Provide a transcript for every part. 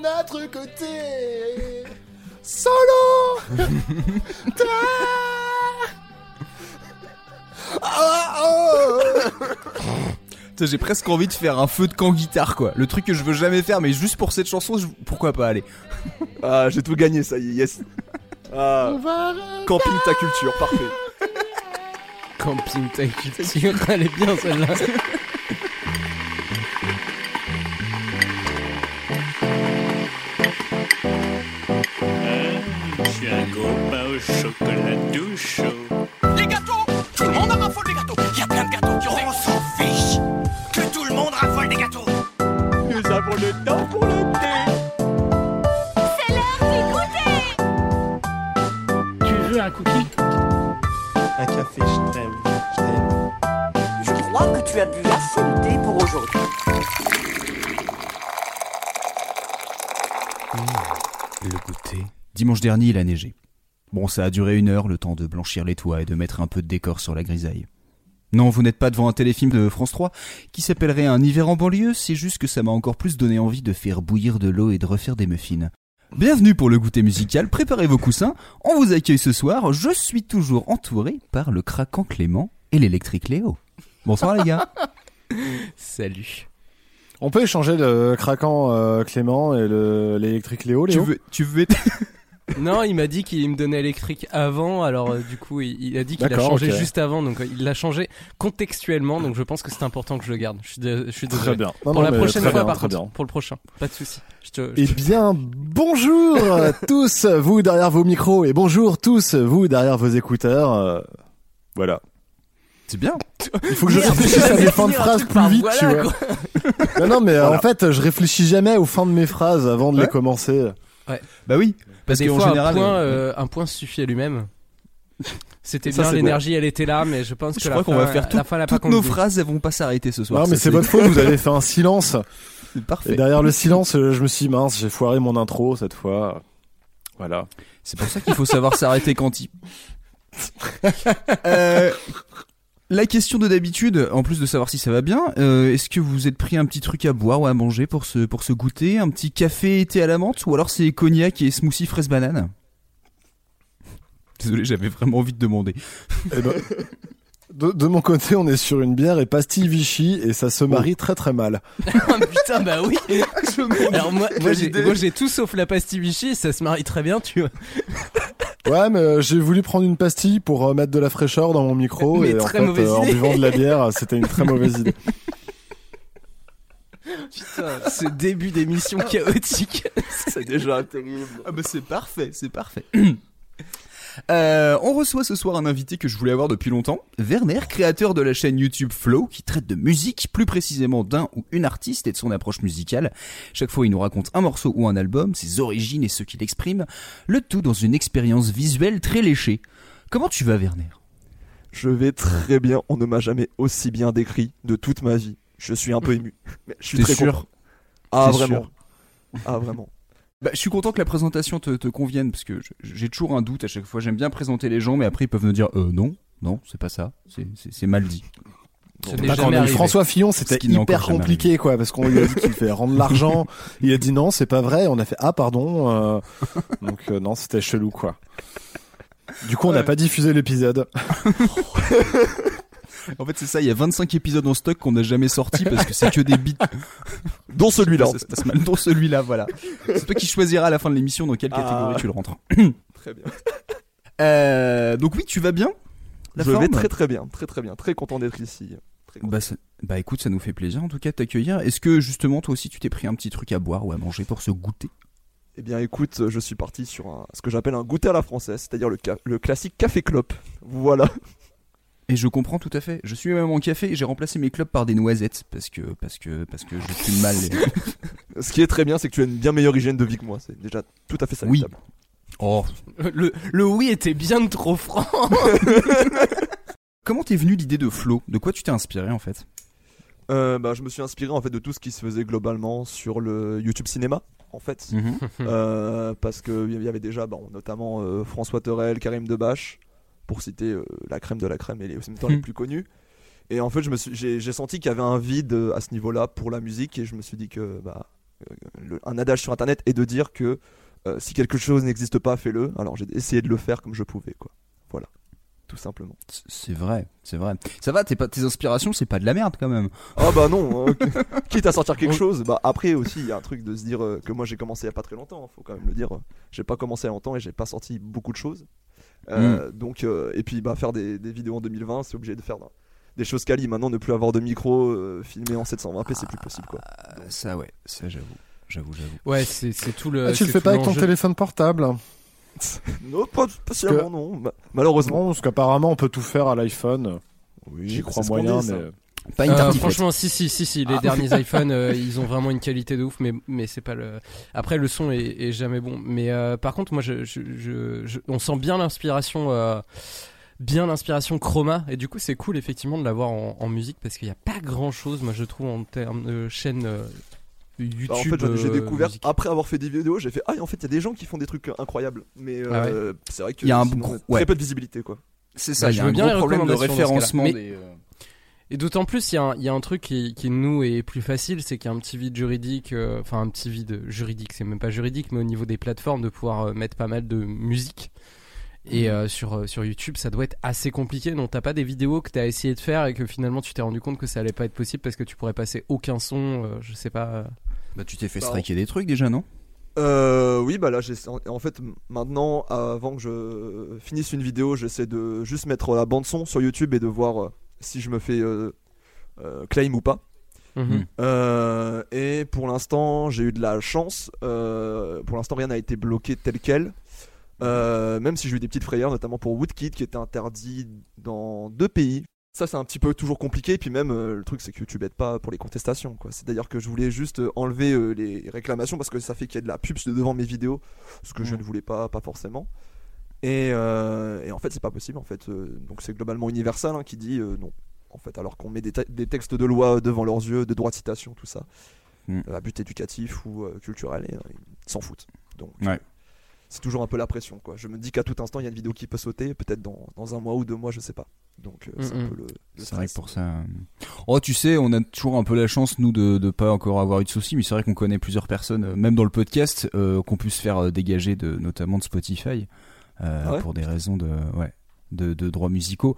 notre côté. Solo Ah, oh. Putain, J'ai presque envie de faire un feu de camp guitare quoi. Le truc que je veux jamais faire, mais juste pour cette chanson, je- pourquoi pas Allez. Ah, j'ai tout gagné, ça y est, yes. Ah, On va camping ta culture, parfait. Camping ta culture, elle est bien celle-là. Il a neigé. Bon, ça a duré une heure, le temps de blanchir les toits et de mettre un peu de décor sur la grisaille. Non, vous n'êtes pas devant un téléfilm de France 3 qui s'appellerait Un hiver en banlieue, c'est juste que ça m'a encore plus donné envie de faire bouillir de l'eau et de refaire des muffins. Bienvenue pour le goûter musical, préparez vos coussins, on vous accueille ce soir, je suis toujours entouré par le craquant Clément et l'électrique Léo. Bonsoir les gars. Salut. On peut échanger le craquant euh, Clément et le l'électrique Léo, Tu Léo veux, tu veux Non, il m'a dit qu'il me donnait électrique avant, alors euh, du coup, il, il a dit qu'il a D'accord, changé ok. juste avant, donc euh, il l'a changé contextuellement, donc je pense que c'est important que je le garde. Je suis, dé- je suis désolé. Très bien. Non, Pour non, la mais prochaine très fois, bien, par très contre, bien. pour le prochain, pas de souci. Je te, Eh te- bien, bonjour à tous, vous derrière vos micros, et bonjour tous, vous derrière vos écouteurs. euh, voilà. C'est bien. Il faut que je Merde, réfléchisse à tu mes fins de un truc plus par vite, voilà, tu vois. quoi. Non, non, mais euh, Voilà. en fait, je réfléchis jamais aux fins de mes phrases avant de Ouais. les commencer. Bah oui, parce qu'en général... un point, euh, euh, un point suffit à lui-même. C'était Ça, bien, l'énergie, elle était là, mais je pense Je que crois la qu'on fin, va faire tout- la fin, toutes nos phrases, elles vont pas s'arrêter ce soir. Non, mais c'est votre faute, vous avez fait un silence. c'est Et parfait. derrière le silence, euh, je me suis dit, mince, j'ai foiré mon intro cette fois. Voilà. C'est pour ça qu'il faut savoir s'arrêter quand il. Euh, la question de d'habitude, en plus de savoir si ça va bien, euh, est-ce que vous êtes pris un petit truc à boire ou à manger pour se pour se goûter, un petit café été à la menthe? Ou alors c'est cognac et smoothie fraise banane? Désolé, j'avais vraiment envie de demander. Eh ben, de, de mon côté, on est sur une bière et pastille Vichy et ça se marie très très mal. Ah, putain, bah oui. Alors moi, moi j'ai idée. moi, j'ai tout sauf la pastille Vichy, ça se marie très bien, tu vois. Ouais, mais euh, j'ai voulu prendre une pastille pour euh, mettre de la fraîcheur dans mon micro Mais et en très fait, mauvaise euh, en idée. buvant de la bière, c'était une très mauvaise idée. Putain, ce début d'émission chaotique. C'est déjà terrible. Ah bah c'est parfait, c'est parfait. Euh, on reçoit ce soir un invité que je voulais avoir depuis longtemps, Werner, créateur de la chaîne YouTube Flow, qui traite de musique, plus précisément d'un ou une artiste et de son approche musicale. Chaque fois, il nous raconte un morceau ou un album, ses origines et ce qu'il exprime, le tout dans une expérience visuelle très léchée. Comment tu vas, Werner? Je vais très bien. On ne m'a jamais aussi bien décrit de toute ma vie. Je suis un peu ému. Mais je suis très sûr? content. Ah T'es vraiment. sûr? Ah vraiment. Bah, je suis content que la présentation te, te convienne parce que j'ai toujours un doute à chaque fois. J'aime bien présenter les gens, mais après ils peuvent me dire euh, non, non, c'est pas ça, c'est- c'est c'est mal dit. Ça n'est Pas jamais quand on a eu arrivé. François Fillon, c'était hyper compliqué, quoi, parce qu'on lui a dit qu'il fait rendre l'argent. Il a dit non, c'est pas vrai. On a fait ah pardon. euh, donc euh, non, c'était chelou, quoi. Du coup, on n'a Ouais. pas diffusé l'épisode. En fait, c'est ça. Il y a 25 épisodes en stock qu'on n'a jamais sortis parce que c'est que des bits. Dont celui-là. Ça se fait. passe mal dans celui-là, voilà. C'est toi qui choisiras à la fin de l'émission dans quelle catégorie Ah. tu le rentres. Très bien. Euh, donc oui, tu vas bien? La je forme? vais très très bien, très très bien, très content d'être ici. Bah, ça- bah écoute, ça nous fait plaisir en tout cas de t'accueillir. Est-ce que justement toi aussi tu t'es pris un petit truc à boire ou à manger pour se goûter? Eh bien écoute, je suis parti sur un, ce que j'appelle un goûter à la française, c'est-à-dire le, le classique café clope. Voilà. Et je comprends tout à fait. Je suis même en café et j'ai remplacé mes clopes par des noisettes parce que parce que parce que je fume mal. les- Ce qui est très bien, c'est que tu as une bien meilleure hygiène de vie que moi. C'est déjà tout à fait salutable. Oh. Le, le oui était bien trop franc. Comment t'es venu l'idée de Flow De quoi tu t'es inspiré en fait? Euh, bah, je me suis inspiré en fait de tout ce qui se faisait globalement sur le YouTube cinéma, en fait. Mhm. Euh, parce que il y avait déjà bon, notamment euh, François Terrel, Karim Debache, pour citer euh, la crème de la crème et les, en même temps les Hmm. plus connus. Et en fait, j'ai senti qu'il y avait un vide euh, à ce niveau-là pour la musique et je me suis dit que bah, euh, le- un adage sur internet est de dire que euh, si quelque chose n'existe pas, fais-le. Alors j'ai essayé de le faire comme je pouvais, quoi. Voilà, tout simplement. C'est vrai, c'est vrai. Ça va, tes, pas- tes inspirations, c'est pas de la merde quand même. Ah bah non, hein, quitte à sortir quelque chose. Bah après aussi, il y a un truc de se dire euh, que moi j'ai commencé il y a pas très longtemps. Faut quand même le dire. J'ai pas commencé a longtemps et j'ai pas sorti beaucoup de choses. Euh, Donc euh, et puis bah faire des, des vidéos en 2020, c'est obligé de faire des choses quali. Maintenant, ne plus avoir de micro, euh, filmer en 720p, c'est plus possible quoi. Euh, ça, ouais, ça j'avoue. J'avoue, j'avoue. Ouais, c'est c'est tout le. Ah, tu le fais pas avec ton téléphone portable non, pas spécialement non. Ma- Malheureusement. Non, parce qu'apparemment on peut tout faire à l'iPhone. Oui, J'y crois moyen, mais Pas une Euh, franchement, si, si, si, si. Les derniers iPhones, euh, ils ont vraiment une qualité de ouf, mais, mais c'est pas le. Après, le son est, est jamais bon. Mais euh, par contre, moi, je, je, je- je- on sent bien l'inspiration, euh, bien l'inspiration chroma, et du coup, c'est cool effectivement de l'avoir en, en musique parce qu'il n'y a pas grand chose, moi, je trouve, en termes de chaîne euh, YouTube. Bah, en fait, j'ai euh, découvert musique. après avoir fait des vidéos, j'ai fait ah en fait il y a des gens qui font des trucs incroyables, mais euh, Ah c'est vrai que Il y a un sinon, gros- très ouais. peu de visibilité quoi. C'est Bah, ça, il y je a veux un bien gros problème de recommandations dans ce référencement des... euh, Et d'autant plus, il y, a un- il y a un truc qui, qui nous est plus facile, c'est qu'il y a un petit vide juridique, euh, enfin un petit vide juridique, c'est même pas juridique, mais au niveau des plateformes, de pouvoir euh, mettre pas mal de musique. Et euh, sur, euh, sur YouTube, ça doit être assez compliqué. Donc, t'as pas des vidéos que t'as essayé de faire et que finalement tu t'es rendu compte que ça allait pas être possible parce que tu pourrais passer aucun son, euh, je sais pas. Bah, tu t'es fait Bah, striker des trucs déjà, non? Euh, oui, bah là, j'ai en, fait maintenant, avant que je finisse une vidéo, j'essaie de juste mettre la bande son sur YouTube et de voir euh, si je me fais euh, euh, claim ou pas. Mhm. Euh, et pour l'instant, j'ai eu de la chance. Euh, pour l'instant, rien n'a été bloqué tel quel. Euh, même si j'ai eu des petites frayeurs, notamment pour Woodkid qui était interdit dans deux pays. Ça, c'est un petit peu toujours compliqué. Puis même, euh, le truc, c'est que YouTube aide pas pour les contestations. quoi. C'est d'ailleurs que je voulais juste enlever euh, les réclamations parce que ça fait qu'il y a de la pub devant mes vidéos, ce que je ne voulais pas, pas forcément. Et, euh, et en fait, c'est pas possible. En fait, Euh, donc c'est globalement Universal hein, qui dit euh, non. En fait, alors qu'on met des, te- des textes de loi devant leurs yeux, de droit de citation, tout ça, Mm. à but éducatif ou euh, culturel, et euh, ils s'en foutent. Donc, Ouais. c'est toujours un peu la pression, quoi. Je me dis qu'à tout instant, il y a une vidéo qui peut sauter, peut-être dans, dans un mois ou deux mois, je sais pas. Donc, euh, c'est Mm, un mm. peu le. le C'est vrai que pour ça. Oh, tu sais, on a toujours un peu la chance, nous, de, de pas encore avoir eu de soucis, mais c'est vrai qu'on connaît plusieurs personnes, même dans le podcast, euh, qu'on puisse faire dégager de, notamment de Spotify, euh, Ah ouais pour des raisons de, ouais, de, de droits musicaux.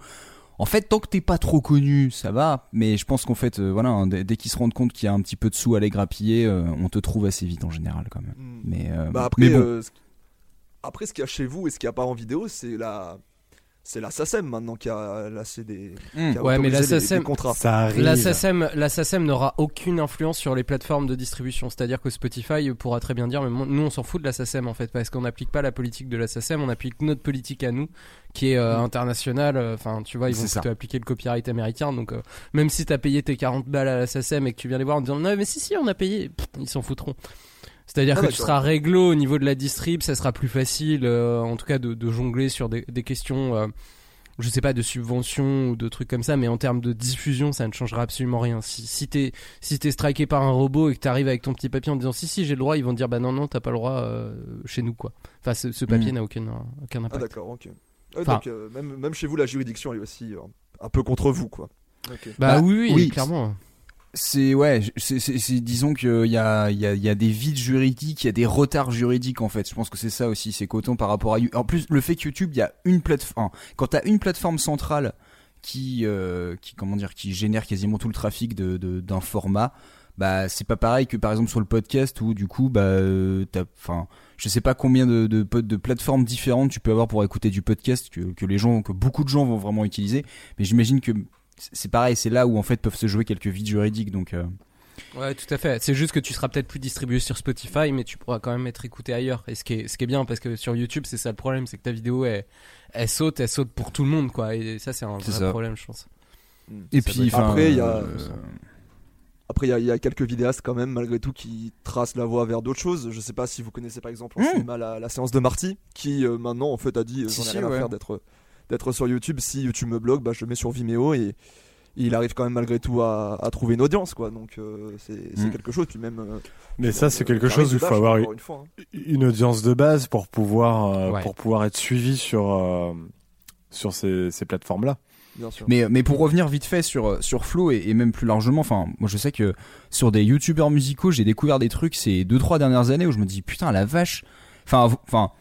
En fait, tant que t'es pas trop connu, ça va, mais je pense qu'en fait, euh, voilà, hein, dès, dès qu'ils se rendent compte qu'il y a un petit peu de sous à les grappiller, euh, on te trouve assez vite en général, quand même. Mm. Mais, euh, Bah après, mais bon. ce... après, ce qu'il y a chez vous et ce qu'il n'y a pas en vidéo, c'est la. C'est la SACEM maintenant qui a lassé des. Mm. qui a Ouais, mais la SACEM contrats. ça arrive. La SACEM, la SACEM n'aura aucune influence sur les plateformes de distribution. C'est-à-dire que Spotify pourra très bien dire, mais nous on s'en fout de la SACEM en fait, parce qu'on n'applique pas la politique de la SACEM, on applique notre politique à nous, qui est euh, internationale. Euh, Enfin, tu vois, ils vont plutôt appliquer le copyright américain. Donc, euh, même si t'as payé tes 40 balles à la SACEM et que tu viens les voir en disant, non, mais si, si, on a payé, pff, ils s'en foutront. C'est-à-dire Ah, que tu seras réglo au niveau de la distrib, ça sera plus facile, euh, en tout cas, de, de jongler sur des, des questions. euh, je sais pas, de subventions ou de trucs comme ça, mais en termes de diffusion, ça ne changera absolument rien. Si, si t'es si t'es striké par un robot et que t'arrives avec ton petit papier en disant si si j'ai le droit, ils vont te dire bah non non t'as pas le droit euh, chez nous quoi. Enfin ce, ce papier Mm. n'a aucun aucun Ah impact. d'accord, ok. Ouais, Enfin- donc euh, même, même chez vous, la juridiction est aussi euh, un peu contre vous, quoi. Bah, Bah, oui oui, oui. clairement. C'est ouais, c'est, disons qu'il y a, y, a, y a des vides juridiques, il y a des retards juridiques en fait. Je pense que c'est ça aussi, c'est qu'autant par rapport à en plus le fait que YouTube, il y a une plateforme, quand t'as une plateforme centrale qui, euh, qui comment dire, qui génère quasiment tout le trafic d'un format, bah c'est pas pareil que par exemple sur le podcast où du coup bah euh, t'as, enfin je sais pas combien de, de, plateformes différentes tu peux avoir pour écouter du podcast que les gens, que beaucoup de gens vont vraiment utiliser, mais j'imagine que c'est pareil, c'est là où en fait peuvent se jouer quelques vides juridiques donc. euh, Ouais tout à fait. C'est juste que tu seras peut-être plus distribué sur Spotify, mais tu pourras quand même être écouté ailleurs. Et ce qui est ce qui est bien parce que sur YouTube c'est ça le problème, c'est que ta vidéo elle, elle saute, elle saute pour tout le monde quoi. Et ça c'est un vrai ça. problème je pense. Et Ça puis, Après, il y a- euh, Après, il y a- il y, a quelques vidéastes quand même, malgré tout, qui tracent la voie vers d'autres choses. Je sais pas si vous connaissez par exemple en Mm. cinéma la, la séance de Marty, qui euh, maintenant en fait a dit euh, Si, j'en ai si, rien ouais. à faire d'être d'être sur YouTube. Si YouTube me bloque, bah, je le mets sur Vimeo et il arrive quand même malgré tout à, à trouver une audience, quoi. Donc euh, c'est Mm. quelque chose. Puis même. euh, Mais ça, c'est quelque chose où il faut avoir encore une fois, hein. une audience de base pour pouvoir euh, Ouais. pour pouvoir être suivi sur euh, sur ces, ces plateformes là Bien sûr. Mais, mais pour revenir vite fait sur, sur Flow et, et même plus largement, enfin, moi je sais que sur des youtubeurs musicaux, j'ai découvert des trucs ces deux trois dernières années où je me dis putain la vache. Enfin, enfin,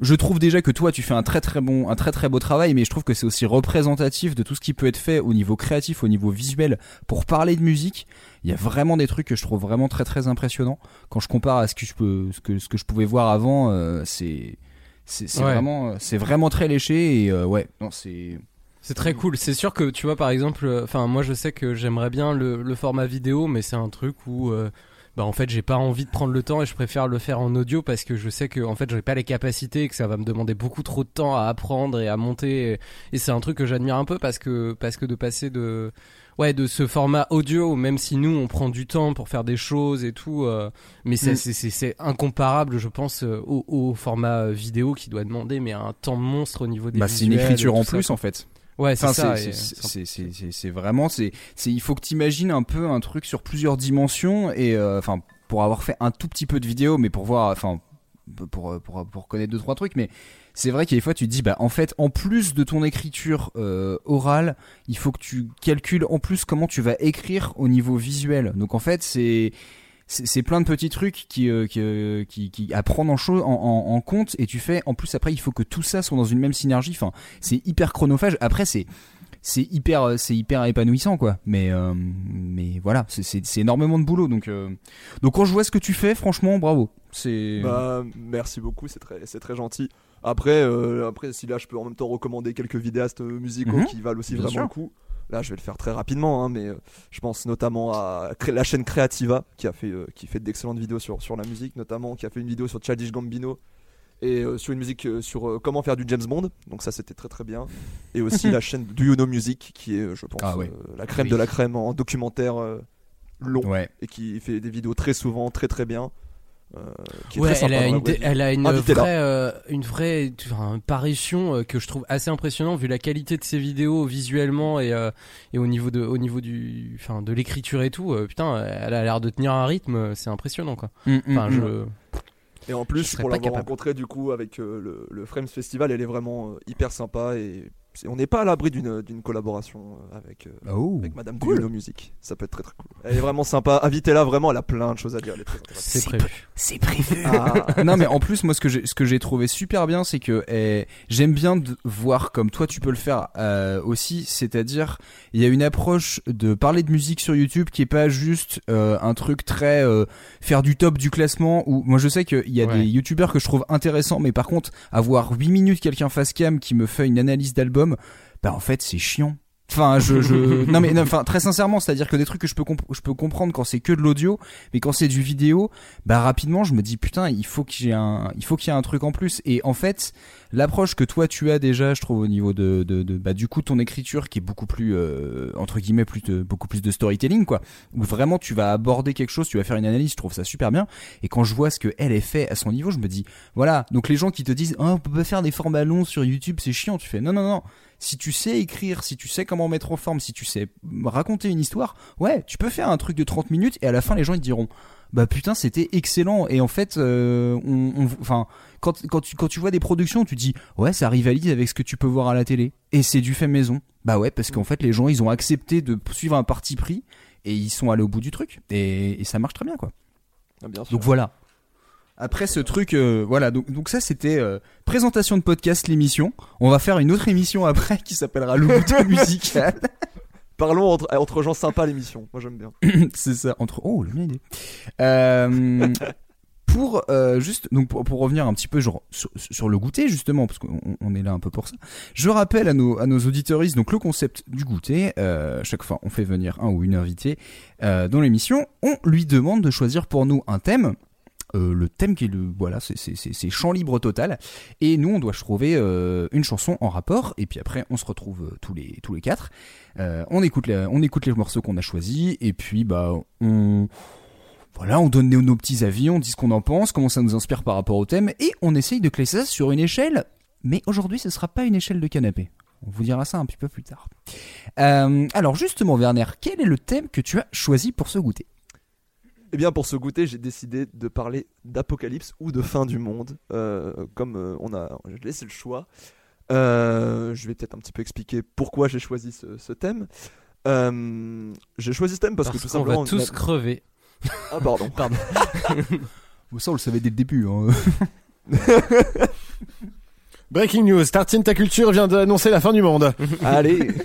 je trouve déjà que toi tu fais un très très bon, un très très beau travail, mais je trouve que c'est aussi représentatif de tout ce qui peut être fait au niveau créatif, au niveau visuel pour parler de musique. Il y a vraiment des trucs que je trouve vraiment très très impressionnants. Quand je compare à ce que je peux, ce que, ce que je pouvais voir avant, euh, c'est c'est Ouais. vraiment, c'est vraiment très léché et euh, ouais, non c'est C'est très cool. C'est sûr que tu vois par exemple, euh, enfin moi je sais que j'aimerais bien le, le format vidéo, mais c'est un truc où euh, bah en fait j'ai pas envie de prendre le temps et je préfère le faire en audio parce que je sais que en fait j'aurai pas les capacités et que ça va me demander beaucoup trop de temps à apprendre et à monter. Et, et c'est un truc que j'admire un peu parce que parce que de passer de ouais de ce format audio même si nous on prend du temps pour faire des choses et tout euh, mais c'est Mm. c'est- incomparable je pense euh, au, au format euh, vidéo qui doit demander mais un temps monstre au niveau des bah, c'est une écriture en plus en fait. Ouais, c'est Enfin, ça. c'est- vraiment c'est c'est il faut que tu imagines un peu un truc sur plusieurs dimensions et euh, enfin pour avoir fait un tout petit peu de vidéo mais pour voir enfin pour pour pour connaître deux trois trucs mais c'est vrai qu'il y a des fois tu te dis bah en fait en plus de ton écriture euh, orale il faut que tu calcules en plus comment tu vas écrire au niveau visuel donc en fait c'est c'est plein de petits trucs qui, euh, qui, euh, qui, qui à prendre en, cho- en, en, en compte et tu fais en plus après il faut que tout ça soit dans une même synergie. Enfin c'est hyper chronophage. Après c'est c'est hyper euh, c'est hyper épanouissant quoi. Mais euh, mais voilà c'est énormément de boulot. Donc donc quand je vois ce que tu fais franchement bravo. C'est Bah, merci beaucoup, c'est très, c'est très gentil. Après, après, si là je peux en même temps recommander quelques vidéastes musicaux Mhm, qui valent aussi bien vraiment sûr. le coup. Là, je vais le faire très rapidement, hein, mais euh, je pense notamment à la chaîne Creativa qui a fait, euh, qui fait d'excellentes vidéos sur, sur la musique, notamment qui a fait une vidéo sur Childish Gambino et euh, sur une musique euh, sur euh, comment faire du James Bond. Donc ça, c'était très très bien. Et aussi la chaîne Do You Know Music qui est, je pense, Ah la crème Oui. de la crème en documentaire long ouais et qui fait des vidéos très souvent, très très bien. Euh, qui Ouais, elle sympa a, une, vraie vie. elle a une Invitez-la. vraie, euh, une vraie enfin, parution euh, que je trouve assez impressionnante vu la qualité de ses vidéos visuellement et, euh, et au niveau de, au niveau du, enfin, de l'écriture et tout. euh, putain, elle a l'air de tenir un rythme, c'est impressionnant quoi. Mm, mm, Enfin, mm. je, Et en plus, pour l'avoir rencontré du coup avec euh, le, le Frames Festival, elle est vraiment euh, hyper sympa et on n'est pas à l'abri d'une d'une collaboration euh, avec, euh, oh avec Madame cool. Music. Ça peut être très très cool. Elle est vraiment sympa. Invitez-la vraiment, elle a plein de choses à dire. C'est prévu. c'est prévu Ah, non mais en plus moi ce que j'ai ce que j'ai trouvé super bien c'est que eh, j'aime bien de voir comme toi tu peux le faire euh, aussi c'est-à-dire il y a une approche de parler de musique sur YouTube qui est pas juste euh, un truc très euh, faire du top du classement ou moi je sais qu'il y a Ouais. des youtubeurs que je trouve intéressants mais par contre avoir 8 minutes quelqu'un face cam qui me fait une analyse d'album bah en fait c'est chiant Enfin, je, je, non mais, non, enfin, très sincèrement, c'est-à-dire que des trucs que je peux, je peux comprendre quand c'est que de l'audio, mais quand c'est du vidéo, bah rapidement, je me dis putain, il faut qu'il y ait un, il faut qu'il y ait un truc en plus. Et en fait, l'approche que toi tu as déjà, je trouve au niveau de, de, de bah du coup ton écriture qui est beaucoup plus euh, entre guillemets plus de, beaucoup plus de storytelling quoi, où vraiment tu vas aborder quelque chose, tu vas faire une analyse, je trouve ça super bien. Et quand je vois ce que elle est fait à son niveau, je me dis voilà. Donc les gens qui te disent, oh, on peut pas faire des formats longs sur YouTube, c'est chiant. Tu fais non non non. Si tu sais écrire, si tu sais comment mettre en forme, si tu sais raconter une histoire, ouais, tu peux faire un truc de 30 minutes et à la fin les gens ils diront bah putain c'était excellent. Et en fait euh, on, enfin quand, quand tu quand tu vois des productions tu dis ouais ça rivalise avec ce que tu peux voir à la télé. Et c'est du fait maison. Bah ouais parce qu'en fait les gens ils ont accepté de suivre un parti pris et ils sont allés au bout du truc. Et, et ça marche très bien quoi. Ah, bien sûr. donc voilà. Après ce truc euh, voilà. Donc donc ça c'était euh, présentation de podcast l'émission. On va faire une autre émission après qui s'appellera le bouton musical Parlons entre, gens sympas l'émission. Moi j'aime bien. c'est ça entre oh bien l'idée euh, pour euh, juste donc pour, pour revenir un petit peu sur, sur le goûter justement parce qu'on on est là un peu pour ça je rappelle à nos à nos auditeuristes donc le concept du goûter euh, chaque fois on fait venir un ou une invitée dans l'émission on lui demande de choisir pour nous un thème euh, le thème qui est le voilà c'est champ libre total et nous on doit trouver euh, une chanson en rapport et puis après on se retrouve euh, tous les quatre on écoute on écoute les morceaux qu'on a choisis et puis bah on voilà, on donne nos, nos petits avis, on dit ce qu'on en pense, comment ça nous inspire par rapport au thème, et on essaye de classer ça sur une échelle. Mais aujourd'hui, ce sera pas une échelle de canapé. On vous dira ça un petit peu plus tard. Alors justement, Werner, quel est le thème que tu as choisi pour ce goûter? Eh bien, pour ce goûter, j'ai décidé de parler d'apocalypse ou de fin du monde. Euh, comme euh, on a j'ai laissé le choix. Euh, je vais peut-être un petit peu expliquer pourquoi j'ai choisi ce, ce thème. Euh, j'ai choisi ce thème parce, Parce que tout qu'on simplement. va tous crever. Ah, pardon. Pardon. Ça, on le savait dès le début. Hein. Breaking news, Tartine ta culture vient d'annoncer la fin du monde. Allez.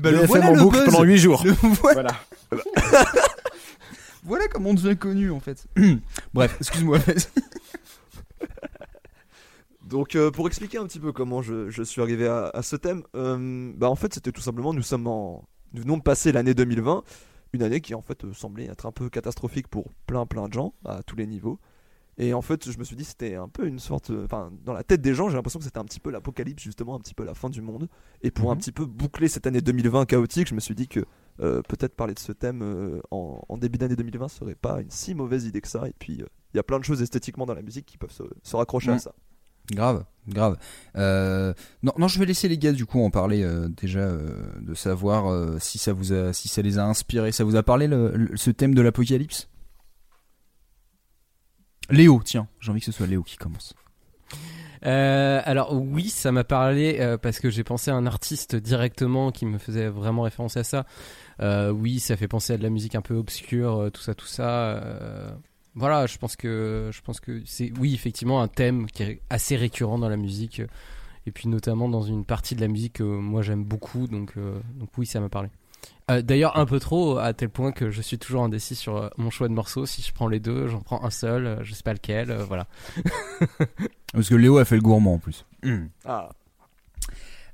Bah, BFM voilà en le boucle buzz. pendant 8 jours. Le- voilà. Voilà. Voilà comment on devient connu en fait. Bref, excuse-moi. Donc euh, pour expliquer un petit peu comment je, je suis arrivé à, à ce thème, euh, bah en fait c'était tout simplement nous sommes en nous venons de passer l'année 2020, une année qui en fait euh, semblait être un peu catastrophique pour plein plein de gens à tous les niveaux. Et en fait je me suis dit c'était un peu une sorte, enfin dans la tête des gens j'ai l'impression que c'était un petit peu l'apocalypse justement, un petit peu la fin du monde. Et pour un Mhm. petit peu boucler cette année 2020 chaotique, je me suis dit que euh, peut-être parler de ce thème euh, en, en début d'année 2020 serait pas une si mauvaise idée que ça. Et puis euh, il y a plein de choses esthétiquement dans la musique qui peuvent se, se raccrocher à ça. Grave, grave. Euh, non, non, je vais laisser les gars du coup en parler euh, déjà euh, de savoir si ça vous a, si ça les a inspirés. Ça vous a parlé le- le- ce thème de l'apocalypse? Léo, tiens, j'ai envie que ce soit Léo qui commence. Euh, alors oui, ça m'a parlé euh, parce que j'ai pensé à un artiste directement qui me faisait vraiment référence à ça. Euh, oui, ça fait penser à de la musique un peu obscure, tout ça, tout ça. voilà, je pense que je pense que c'est oui effectivement un thème qui est assez récurrent dans la musique et puis notamment dans une partie de la musique que moi j'aime beaucoup. Donc donc oui, ça m'a parlé. Euh, D'ailleurs un peu trop à tel point que je suis toujours indécis sur euh, mon choix de morceaux. Si je prends les deux, j'en prends un seul, euh, je sais pas lequel. euh, voilà. Parce que Léo a fait le gourmand en plus. Ah.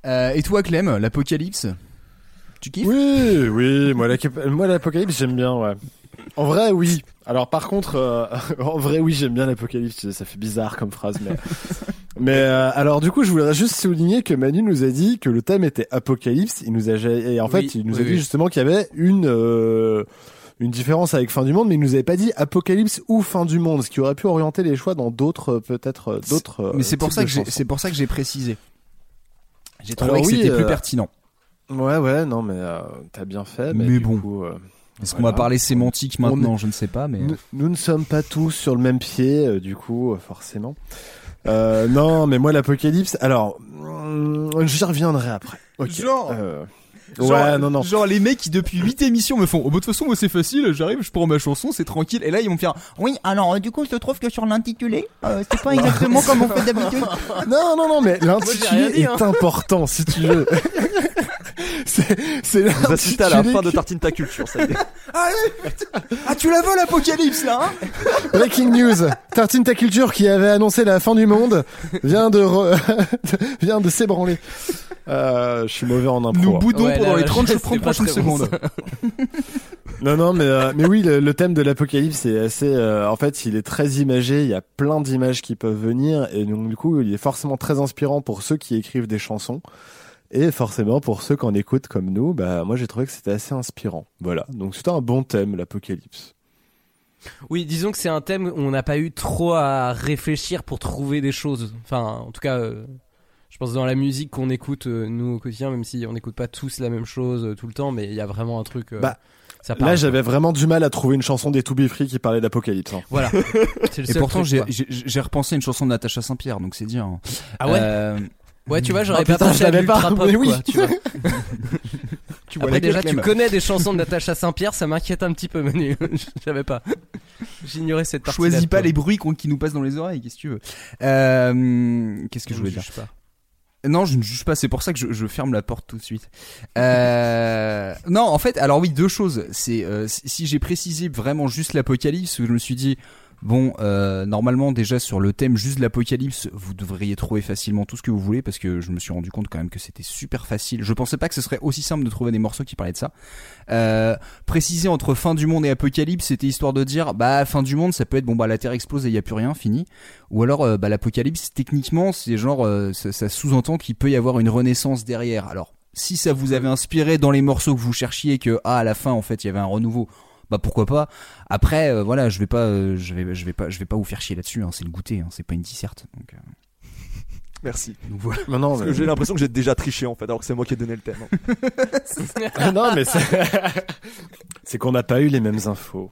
Euh, et toi, Clem, l'apocalypse? Tu kiffes? Oui, oui, moi l'apocalypse j'aime bien, ouais. En vrai, oui. Alors par contre, euh, en vrai, oui, j'aime bien l'apocalypse. Ça fait bizarre comme phrase, mais. mais euh, alors du coup, je voudrais juste souligner que Manu nous a dit que le thème était apocalypse. Il nous a et en fait, Oui, il nous oui, a dit oui. justement qu'il y avait une euh, une différence avec fin du monde, mais il nous avait pas dit apocalypse ou fin du monde, ce qui aurait pu orienter les choix dans d'autres peut-être d'autres. Mais c'est pour ça que c'est pour ça que j'ai précisé. J'ai trouvé Alors que oui, c'était plus pertinent. Ouais, ouais, non, mais t'as bien fait. Mais, Mais du bon. coup, euh, Est-ce qu'on va parler sémantique maintenant Je ne sais pas, mais Nous, nous ne sommes pas tous sur le même pied, euh, du coup, euh, forcément. Euh, non, mais moi, l'apocalypse. Alors, hum, j'y reviendrai après. Genre Euh, Genre, ouais, non, non. Genre les mecs qui depuis 8 émissions me font Oh bah de toute façon moi c'est facile, j'arrive, je prends ma chanson, c'est tranquille Et là ils vont me faire Oui, alors euh, du coup, il se trouve que sur l'intitulé, euh, c'est pas exactement comme on fait d'habitude. Non, non, non, mais l'intitulé est hein. important, si tu veux. c'est, c'est Vous assistez à la fin de Tartine ta culture, ça y est. Ah tu la veux l'apocalypse là hein Breaking news. Tartine ta culture qui avait annoncé la fin du monde vient de re- vient de s'ébranler. Euh, je suis mauvais en impro. Nous hein. boudons Ouais, pendant les 30, c'est 30 pas prochaines très bon, secondes ça. Non, non, mais euh, mais oui, le, le thème de l'apocalypse est assez. euh, en fait, il est très imagé. Il y a plein d'images qui peuvent venir, et donc du coup, il est forcément très inspirant pour ceux qui écrivent des chansons, et forcément pour ceux qui en écoutent comme nous. Bah, moi, j'ai trouvé que c'était assez inspirant. Voilà. Donc c'était un bon thème, l'apocalypse. Oui, disons que c'est un thème où on n'a pas eu trop à réfléchir pour trouver des choses. Enfin, en tout cas, euh, je pense dans la musique qu'on écoute euh, nous au quotidien, même si on n'écoute pas tous la même chose euh, tout le temps, mais il y a vraiment un truc. euh, Bah, ça parle, Là, j'avais vraiment du mal à trouver une chanson des To Be Free qui parlait d'apocalypse. hein. Voilà. C'est le Et seul pourtant truc, j'ai, quoi. j'ai, j'ai repensé à une chanson de Natacha Saint-Pierre donc c'est dire hein. Ah ouais. Euh, Ouais, tu vois, j'aurais Ah, pas putain, pensé je à l'ultra pas, pop, mais oui. quoi, tu vois. tu vois Après, déjà, tu connais des chansons de Natacha Saint-Pierre, ça m'inquiète un petit peu, Manu. Je savais pas. J'ignorais cette partie. Choisis pas les bruits qui nous passent dans les oreilles, qu'est-ce que tu veux euh, Qu'est-ce que je voulais dire pas. Non, je ne juge pas. C'est pour ça que je, ferme la porte tout de suite. Euh... non, en fait, alors oui, deux choses. C'est euh, si j'ai précisé vraiment juste l'apocalypse, je me suis dit bon, euh, normalement déjà sur le thème juste de l'apocalypse, vous devriez trouver facilement tout ce que vous voulez parce que je me suis rendu compte quand même que c'était super facile. Je pensais pas que ce serait aussi simple de trouver des morceaux qui parlaient de ça. Euh, préciser entre fin du monde et apocalypse, c'était histoire de dire bah fin du monde, ça peut être bon bah la Terre explose et il y a plus rien, fini. Ou alors euh, bah l'apocalypse, techniquement, c'est genre ça, ça sous-entend qu'il peut y avoir une renaissance derrière. Alors si ça vous avait inspiré dans les morceaux que vous cherchiez que ah à la fin en fait il y avait un renouveau, bah pourquoi pas. Après euh, voilà, je vais pas, euh, je vais, je vais pas, je vais pas vous faire chier là-dessus. Hein, c'est le goûter, hein, c'est pas une disserte. Donc, euh, Merci. donc voilà. Non, non, Parce mais... que j'ai l'impression que j'ai déjà triché en fait, alors que c'est moi qui ai donné le thème. hein. non, mais c'est, c'est qu'on n'a pas eu les mêmes infos.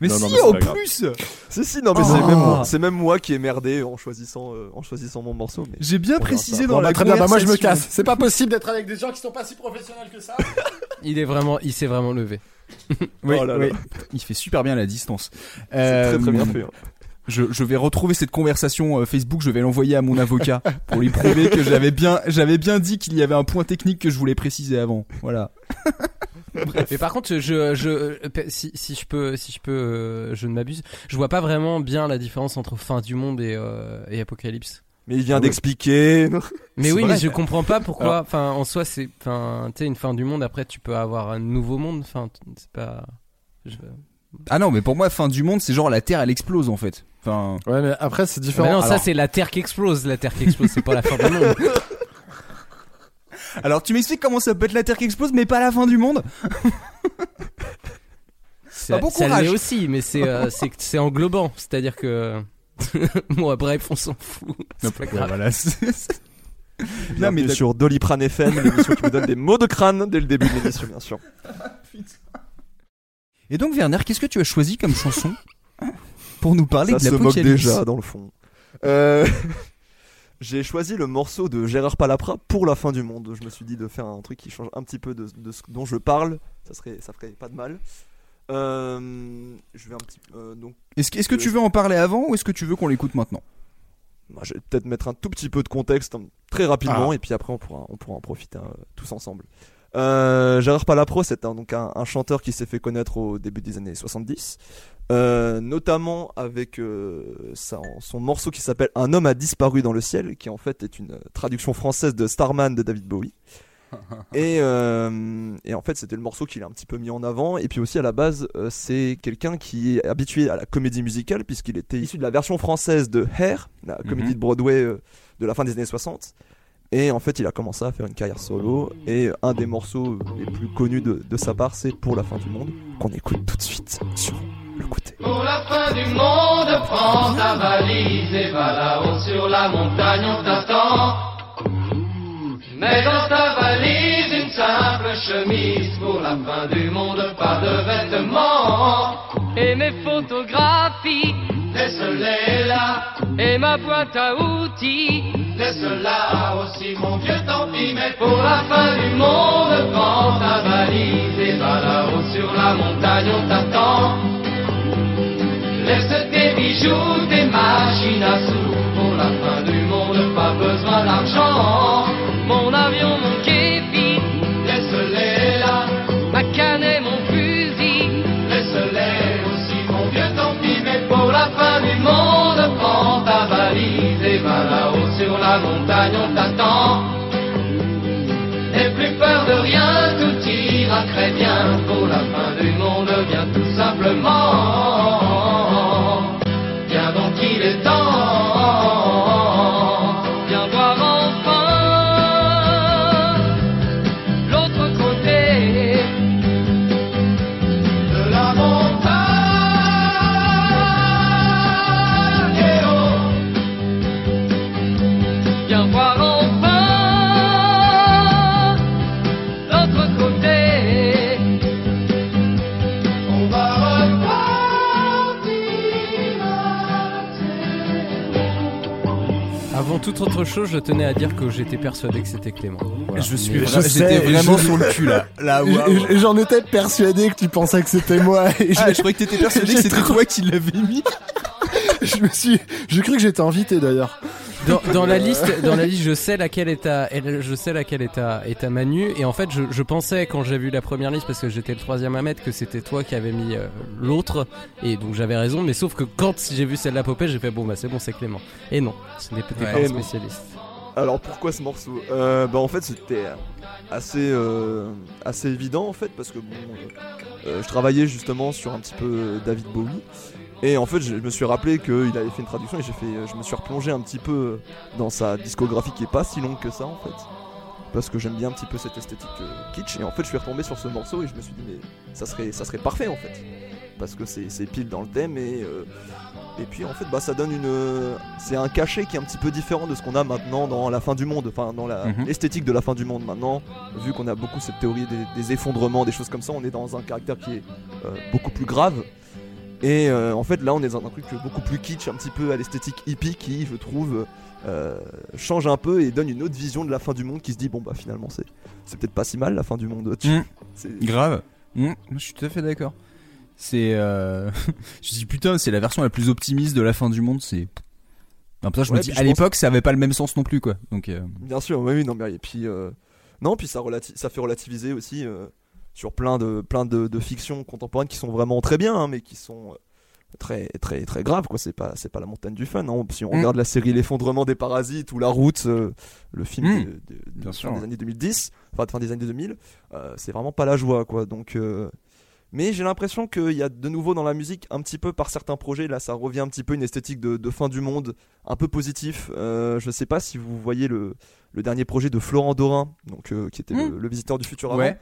Mais Non, non, si, mais c'est en plus Si si non mais Oh. c'est même moi, c'est même moi qui ai merdé en choisissant euh, en choisissant mon morceau. Mais J'ai bien précisé dans Bon, la bah, très bien, bah, moi je me casse. C'est pas possible d'être avec des gens qui sont pas si professionnels que ça. Il est vraiment, il s'est vraiment levé. Oui, Oh là oui. là. Il fait super bien la distance. c'est très très Euh, bien fait. hein. Je, je vais retrouver cette conversation euh, Facebook, je vais l'envoyer à mon avocat pour lui prouver que j'avais bien, j'avais bien dit qu'il y avait un point technique que je voulais préciser avant. Voilà. Mais par contre, je, je, si, si je peux, si je peux, euh, je ne m'abuse, je vois pas vraiment bien la différence entre fin du monde et, euh, et apocalypse. Mais il vient Ah d'expliquer. Mais oui, vrai. mais je comprends pas pourquoi. Enfin, en soi, c'est, enfin, tu sais, une fin du monde. Après, tu peux avoir un nouveau monde. Enfin, c'est pas. je- Ah non, mais pour moi, fin du monde, c'est genre la Terre, elle explose en fait. Enfin, Ouais, mais après c'est différent. Mais non, ça Alors, c'est la Terre qui explose. La Terre qui explose, c'est pas la fin du monde. alors tu m'expliques comment ça peut être la Terre qui explose, mais pas la fin du monde? Ça, Ah, bon ça courage. l'est aussi, mais c'est, euh, c'est englobant. C'est-à-dire que. bon, bref, on s'en fout. C'est pas grave. voilà. c'est- non mais sur Doliprane FM, l'émission qui vous donne des mots de crâne dès le début de l'émission bien sûr. Et donc Werner, qu'est-ce que tu as choisi comme chanson pour nous parler Ça de se moque déjà dans le fond. Euh, J'ai choisi le morceau de Gérard Palapra pour la fin du monde. Je me suis dit de faire un truc qui change un petit peu de, de ce dont je parle. Ça serait, ça ferait pas de mal. Euh, je vais un petit, euh, donc, Est-ce que, est-ce que tu veux en parler avant ou est-ce que tu veux qu'on l'écoute maintenant? Je vais peut-être mettre un tout petit peu de contexte hein, très rapidement Ah. et puis après on pourra, on pourra en profiter euh, tous ensemble. Euh, Gérard Palapro, c'est un, donc un, un chanteur qui s'est fait connaître au début des années 70, euh, notamment avec euh, sa- son morceau qui s'appelle Un homme a disparu dans le ciel, qui en fait est une traduction française de Starman de David Bowie. Et, euh, et en fait, c'était le morceau qu'il a un petit peu mis en avant. Et puis aussi, à la base, euh, c'est quelqu'un qui est habitué à la comédie musicale, puisqu'il était issu de la version française de Hair, la comédie Mhm. de Broadway euh, de la fin des années 60. Et en fait, il a commencé à faire une carrière solo. Et un des morceaux les plus connus de, de sa part, c'est Pour la fin du monde, qu'on écoute tout de suite sur le côté. Pour la fin du monde, prends ta valise et va là-haut sur la montagne, on t'attend. Mets dans ta valise une simple chemise pour la fin du monde, pas de vêtements. Et mes photographies, laisse-les là. Et ma boîte à outils, laisse-la aussi, mon vieux, tant pis. Mais pour la fin du monde, prends ta valise et va là-haut sur la montagne, on t'attend. Laisse tes bijoux, tes machines à sous la fin du monde, pas besoin d'argent. Mon avion, mon képi, laisse-les là. Ma canne et mon fusil, laisse-les aussi. Mon vieux, tant pis, mais pour la fin du monde Prends ta valise et va là-haut sur la montagne, on t'attend. N'aie plus peur de rien, tout ira très bien. Pour la fin du monde, viens tout simplement toute autre chose, je tenais à dire que j'étais persuadé que c'était Clément. Voilà. Je suis vra- j'étais vraiment je- sur le cul là. J'en étais persuadé que tu pensais que c'était moi. Et Ah, je, je croyais que t'étais persuadé que c'était trop- toi qui l'avais mis. je me suis, j'ai cru que j'étais invité d'ailleurs. Dans, dans la liste, dans la liste, je sais laquelle est à, je sais laquelle est à, est à Manu. Et en fait, je, je pensais quand j'ai vu la première liste parce que j'étais le troisième à mettre que c'était toi qui avais mis euh, l'autre. Et donc j'avais raison. Mais sauf que quand j'ai vu celle-là popper, j'ai fait bon bah c'est bon, c'est Clément. Et non, ce n'est peut-être Ouais. pas un spécialiste. Alors pourquoi ce morceau? Euh, Bah en fait c'était assez euh, assez évident en fait parce que bon euh, je travaillais justement sur un petit peu David Bowie et en fait je me suis rappelé qu'il avait fait une traduction et j'ai fait je me suis replongé un petit peu dans sa discographie qui est pas si longue que ça en fait. Parce que j'aime bien un petit peu cette esthétique euh, kitsch. Et en fait je suis retombé sur ce morceau et je me suis dit mais ça serait ça serait parfait en fait. Parce que c'est pile dans le thème et euh, et puis en fait bah ça donne une euh, c'est un cachet qui est un petit peu différent de ce qu'on a maintenant dans la fin du monde enfin dans la Mhm. l'esthétique de la fin du monde maintenant. Vu qu'on a beaucoup cette théorie des, des effondrements des choses comme ça on est dans un caractère qui est euh, beaucoup plus grave Et euh, en fait, là, on est dans un truc beaucoup plus kitsch, un petit peu à l'esthétique hippie, qui, je trouve, euh, change un peu et donne une autre vision de la fin du monde, qui se dit bon bah finalement c'est c'est peut-être pas si mal la fin du monde. Tu- Mm. c'est- Grave. Mm, je suis tout à fait d'accord. C'est. Euh... je dis putain, c'est la version la plus optimiste de la fin du monde. C'est. Même temps, je Ouais, me dis, à pense- l'époque, ça avait pas le même sens non plus, quoi. Donc. euh, Bien sûr, oui, non, mais et puis non, puis ça, relati- ça fait relativiser aussi sur plein de plein de, de fictions contemporaines qui sont vraiment très bien, hein, mais qui sont euh, très très très graves quoi. C'est pas c'est pas la montagne du fun. hein. Si on Mm. regarde la série L'effondrement des parasites ou La Route, euh, le film Mm. de, de- de Bien fin sûr, des ouais. années 2010, enfin de fin des années 2000, euh, c'est vraiment pas la joie quoi. Donc euh, mais j'ai l'impression qu'il y a de nouveau dans la musique, un petit peu par certains projets, là ça revient un petit peu une esthétique de, de fin du monde, un peu positif. Je sais pas si vous voyez le, le dernier projet de Florent Dorin, donc, qui était le, Mm. le visiteur du futur avant, Ouais.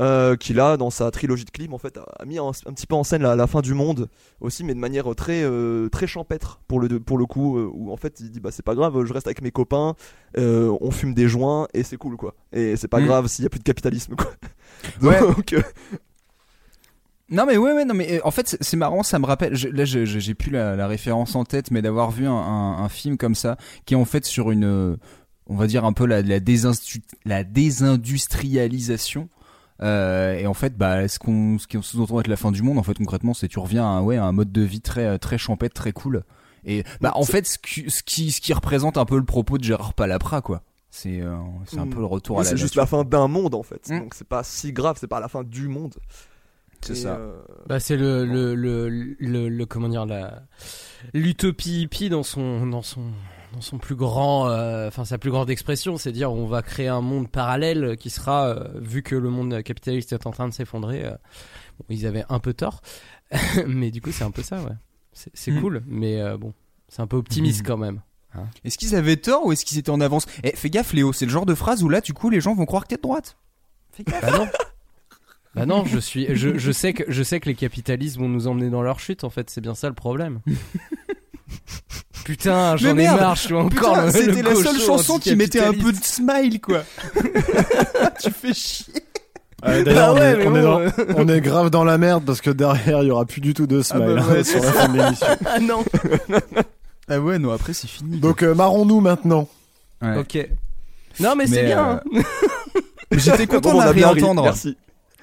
Euh, qui là, dans sa trilogie de clips, en fait, a, mis un, un petit peu en scène la, la fin du monde aussi, mais de manière très, euh, très champêtre pour le, pour le coup, euh, où en fait il dit bah c'est pas grave, je reste avec mes copains, euh, on fume des joints et c'est cool quoi. Et c'est pas Mm. grave s'il y a plus de capitalisme quoi. Ouais. Donc, euh, Non mais ouais ouais non mais euh, en fait c'est- marrant ça me rappelle je- là je- je- j'ai plus la, la référence en tête mais d'avoir vu un, un- un film comme ça qui est en fait sur une euh, on va dire un peu la, la, la désindustrialisation euh, et en fait bah ce qu'on ce qu'on sous-entend être la fin du monde en fait concrètement c'est tu reviens à un, ouais à un mode de vie très très champêtre très cool et bah en fait ce qui ce qui ce qui représente un peu le propos de Gérard Palapra quoi c'est euh, c'est un Mm. peu le retour Oui, à la c'est juste nature. la fin d'un monde en fait. Mm. Donc c'est pas si grave, c'est pas la fin du monde. C'est ça. euh, Bah, c'est le, le, le, le, le- comment dire, la, l'utopie hippie dans son, dans son, dans son plus grand, euh, enfin, sa plus grande expression, c'est dire on va créer un monde parallèle qui sera, euh, vu que le monde capitaliste est en train de s'effondrer, euh, bon, ils avaient un peu tort, mais du coup, c'est un peu ça, ouais. C'est, c'est Mm. cool, mais euh, bon, c'est un peu optimiste Mm. quand même. Est-ce qu'ils avaient tort ou est-ce qu'ils étaient en avance? Eh, fais gaffe Léo, c'est le genre de phrase où là, du coup, les gens vont croire que t'es de droite. Fais gaffe. Bah non. Bah non, je suis, je, je sais que, je sais que les capitalistes vont nous emmener dans leur chute. En fait, c'est bien ça le problème. Putain, j'en ai marre. Je suis encore Putain, le, c'était la seule chanson qui mettait un peu de smile, quoi. tu fais chier. D'ailleurs, Bah ouais, on, est, mais on, est bon, dans- euh. on est grave dans la merde parce que derrière il y aura plus du tout de smile Ah bah ouais, hein, sur la fin de l'émission. Ah non. Ah ouais, non, après c'est fini. Donc euh, marrons-nous maintenant. Ouais. Ok. Non, mais, c'est Mais, bien. euh. J'étais content bon, de la réentendre. Merci.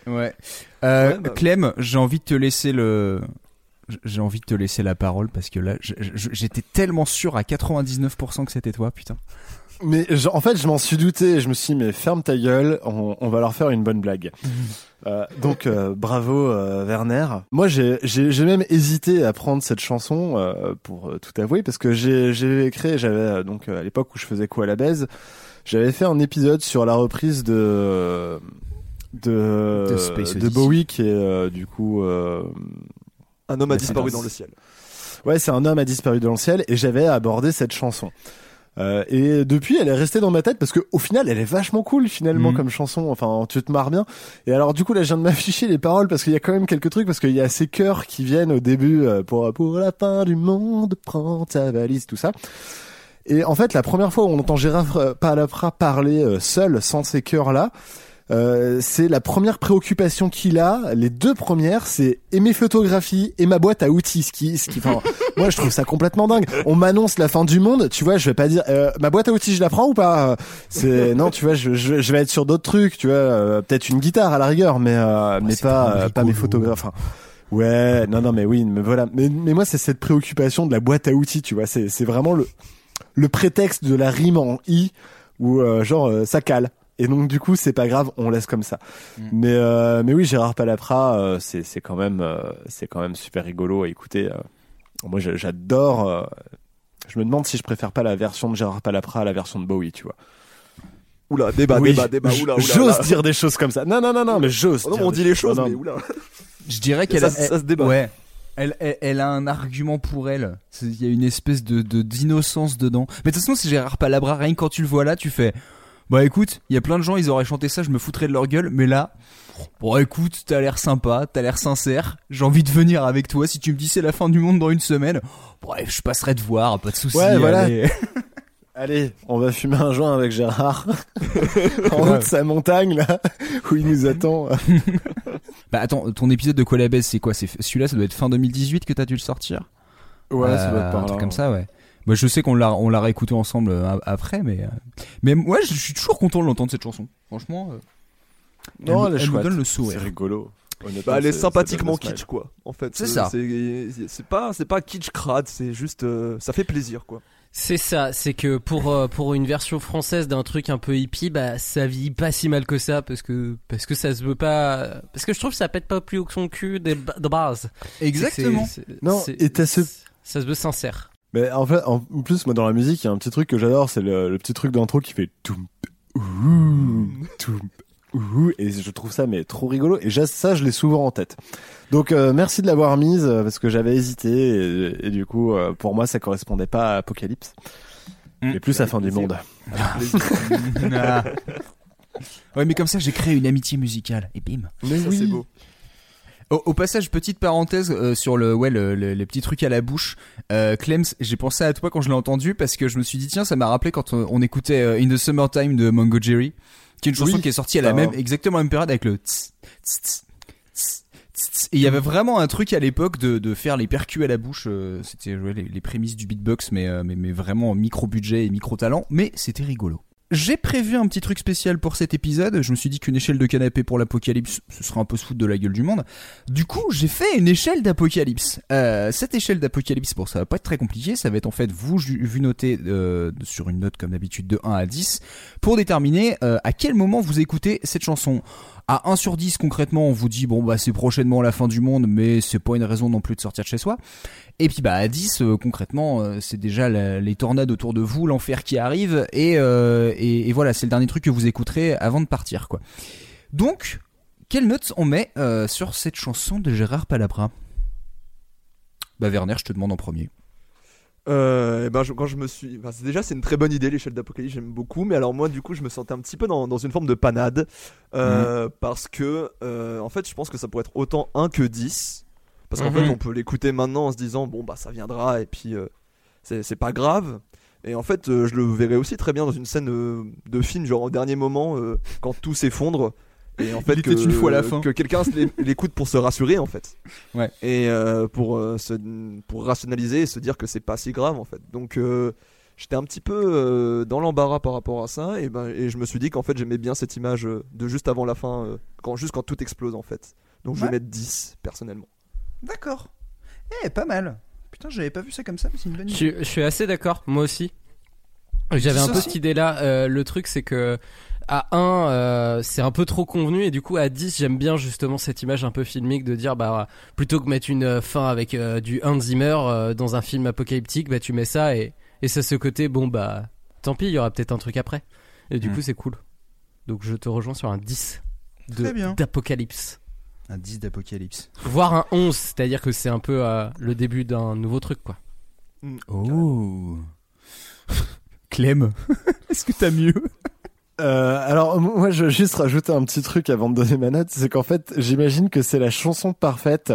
Ouais. Euh, Ouais, bah- Clem, j'ai envie de te laisser le. J'ai envie de te laisser la parole parce que là, j'étais tellement sûr à 99% que c'était toi, putain. Mais je- en fait, je m'en suis douté. Je me suis dit, mais ferme ta gueule, on, on va leur faire une bonne blague. Euh, donc, euh, bravo euh, Werner. Moi, j'ai- même hésité à prendre cette chanson pour tout avouer parce que j'ai créé, j'avais donc à l'époque où je faisais quoi à la baise, j'avais fait un épisode sur la reprise de de De Space de. Bowie qui est euh, du coup euh, Un homme a disparu dans le ciel. Ouais, c'est un homme a disparu dans le ciel et j'avais abordé cette chanson. Euh, et depuis, elle est restée dans ma tête parce que au final, elle est vachement cool finalement Mhm. comme chanson. Enfin, tu te marres bien. Et alors, du coup, là, je viens de m'afficher les paroles parce qu'il y a quand même quelques trucs parce qu'il y a ces chœurs qui viennent au début euh, pour pour la fin du monde, prends ta valise, tout ça. Et en fait, la première fois où on entend Gérard Palapra parler euh, seul, sans ces chœurs-là, euh, c'est la première préoccupation qu'il a. Les deux premières, c'est et mes photographies et ma boîte à outils. Ce qui, ce qui, enfin, moi, je trouve ça complètement dingue. On m'annonce la fin du monde. Tu vois, je vais pas dire euh, ma boîte à outils, je la prends ou pas? C'est non, tu vois, je, je, je vais être sur d'autres trucs. Tu vois, euh, peut-être une guitare à la rigueur, mais euh, mais c'est pas pas euh, pas mes photographes. Enfin, ouais, non, non, mais oui, mais voilà. Mais, mais moi, c'est cette préoccupation de la boîte à outils. Tu vois, c'est c'est vraiment le le prétexte de la rime en i où euh, genre euh, ça cale. Et donc du coup c'est pas grave, on laisse comme ça. Mm. Mais euh, mais oui Gérard Palapra euh, c'est c'est quand même euh, c'est quand même super rigolo à écouter. euh. Moi j'a- j'adore. euh, je me demande si je préfère pas la version de Gérard Palapra à la version de Bowie, tu vois. Oula, débat, Oui, débat, débat, j- oula, oula. J'ose dire des choses comme ça. Non non non non, mais j'ose. Oh on dit les choses, Non, mais oula. Je dirais qu'elle Ça, se débat. Ouais. Elle, elle, elle a un argument pour elle. Il y a une espèce de de- d'innocence dedans. Mais de toute façon, c'est Gérard Palabra. Rien que quand tu le vois là, tu fais. Bah écoute, il y a plein de gens, ils auraient chanté ça, je me foutrais de leur gueule. Mais là, bon écoute, t'as l'air sympa, t'as l'air sincère. J'ai envie de venir avec toi. Si tu me dis c'est la fin du monde dans une semaine, bref, je passerai te voir, pas de soucis. Ouais, voilà. allez. Allez, on va fumer un joint avec Gérard en haut de sa montagne là où il nous attend. Bah attends, ton épisode de quoi la baisse, c'est quoi? C'est celui-là, ça doit être fin 2018 que t'as dû le sortir? Ouais, ça doit Euh, être par un truc comme ça, ouais. Moi, je sais qu'on l'a, on l'a réécouté ensemble euh, après, mais, euh, mais moi, je suis toujours content de l'entendre cette chanson. Franchement, euh, Non, elle, elle est elle me chouette. donne le C'est sourire. rigolo. Honnêtement, Bah, elle est c'est- sympathiquement le kitsch smile. quoi. En fait, C'est ça. C'est c'est pas c'est pas kitsch crade, c'est juste euh, ça fait plaisir quoi. C'est ça, c'est que pour euh, pour une version française d'un truc un peu hippie, bah ça vit pas si mal que ça parce que parce que ça se veut pas parce que je trouve que ça pète pas plus haut que son cul des ba- de base. Exactement. C'est- c'est- Non, c'est- et t'as ce- ça se veut sincère. Mais en fait, en plus, moi, dans la musique, il y a un petit truc que j'adore, c'est le, le petit truc d'intro qui fait toum, ouh, toum, ouh, et je trouve ça mais trop rigolo. Et ça, je l'ai souvent en tête. Donc, euh, merci de l'avoir mise euh, parce que j'avais hésité et, et du coup, euh, pour moi, ça correspondait pas à Apocalypse, Mm. mais plus à Fin du. Monde. Ah. Ouais, mais comme ça, j'ai créé une amitié musicale. Et bim. Mais Ça, c'est beau. Au, au passage, petite parenthèse euh, sur le, ouais, le, le- les petits trucs à la bouche. Euh, Clems, j'ai pensé à toi quand je l'ai entendu parce que je me suis dit tiens, ça m'a rappelé quand on, on écoutait euh, In the Summertime de Mango Jerry, qui est une chanson Oui. qui est sortie à la Ah. même, exactement la même période avec le tss, tss, tss, et il y avait vraiment un truc à l'époque de, de faire les percus à la bouche. euh, c'était ouais, les, les prémices du beatbox, mais, euh, mais, mais vraiment micro budget et micro talent, mais c'était rigolo. J'ai prévu un petit truc spécial pour cet épisode. Je me suis dit qu'une échelle de canapé pour l'apocalypse, ce serait un peu se foutre de la gueule du monde. Du coup, j'ai fait une échelle d'apocalypse. Euh, cette échelle d'apocalypse, bon, ça va pas être très compliqué. Ça va être en fait vous vu noter euh, sur une note comme d'habitude de 1 à 10 pour déterminer euh, à quel moment vous écoutez cette chanson. À 1 sur 10, concrètement, on vous dit bon bah c'est prochainement la fin du monde, mais c'est pas une raison non plus de sortir de chez soi. Et puis bah à 10, euh, concrètement, euh, c'est déjà les tornades autour de vous, l'enfer qui arrive, et, euh, et, et voilà, c'est le dernier truc que vous écouterez avant de partir, quoi. Donc, quelle note on met sur cette chanson de Gérard Palabra? Bah Werner, je te demande en premier. Euh, et ben je- quand je me suis, enfin, déjà c'est une très bonne idée l'échelle d'Apocalypse, j'aime beaucoup. Mais alors moi du coup je me sentais un petit peu dans, dans une forme de panade euh, parce que euh, en fait je pense que ça pourrait être autant 1 que 10 parce qu'en Mhm. fait on peut l'écouter maintenant en se disant bon bah ça viendra et puis c'est c'est pas grave. Et en fait je le verrais aussi très bien dans une scène de film genre au dernier moment quand tout s'effondre. Et en fait, Il que, était une fois la fin. que quelqu'un l'écoute pour se rassurer en fait Ouais. et euh, pour euh, se, pour rationaliser et se dire que c'est pas si grave en fait. Donc euh, j'étais un petit peu euh, dans l'embarras par rapport à ça et ben et je me suis dit qu'en fait j'aimais bien cette image de juste avant la fin euh, quand juste quand tout explose en fait. Donc je vais mettre 10 personnellement. D'accord. Eh, pas mal. Putain, j'avais pas vu ça comme ça, mais c'est une bonne Je, suis- je suis assez d'accord, moi aussi. J'avais un peu cette idée-là. euh, le truc, c'est que à 1, euh, c'est un peu trop convenu, et du coup, à 10, j'aime bien justement cette image un peu filmique de dire, bah, plutôt que mettre une euh, fin avec euh, du Hans Zimmer euh, dans un film apocalyptique, bah, tu mets ça, et, et ça, ce côté, bon, bah, tant pis, il y aura peut-être un truc après. Et du Hmm. coup, c'est cool. Donc, je te rejoins sur un 10 de- d'apocalypse. Un 10 d'apocalypse. Voire un 11, c'est-à-dire que c'est un peu euh, le début d'un nouveau truc, quoi. Oh. Clem, est-ce que t'as mieux? Euh, alors moi je veux juste rajouter un petit truc avant de donner ma note, c'est qu'en fait j'imagine que c'est la chanson parfaite.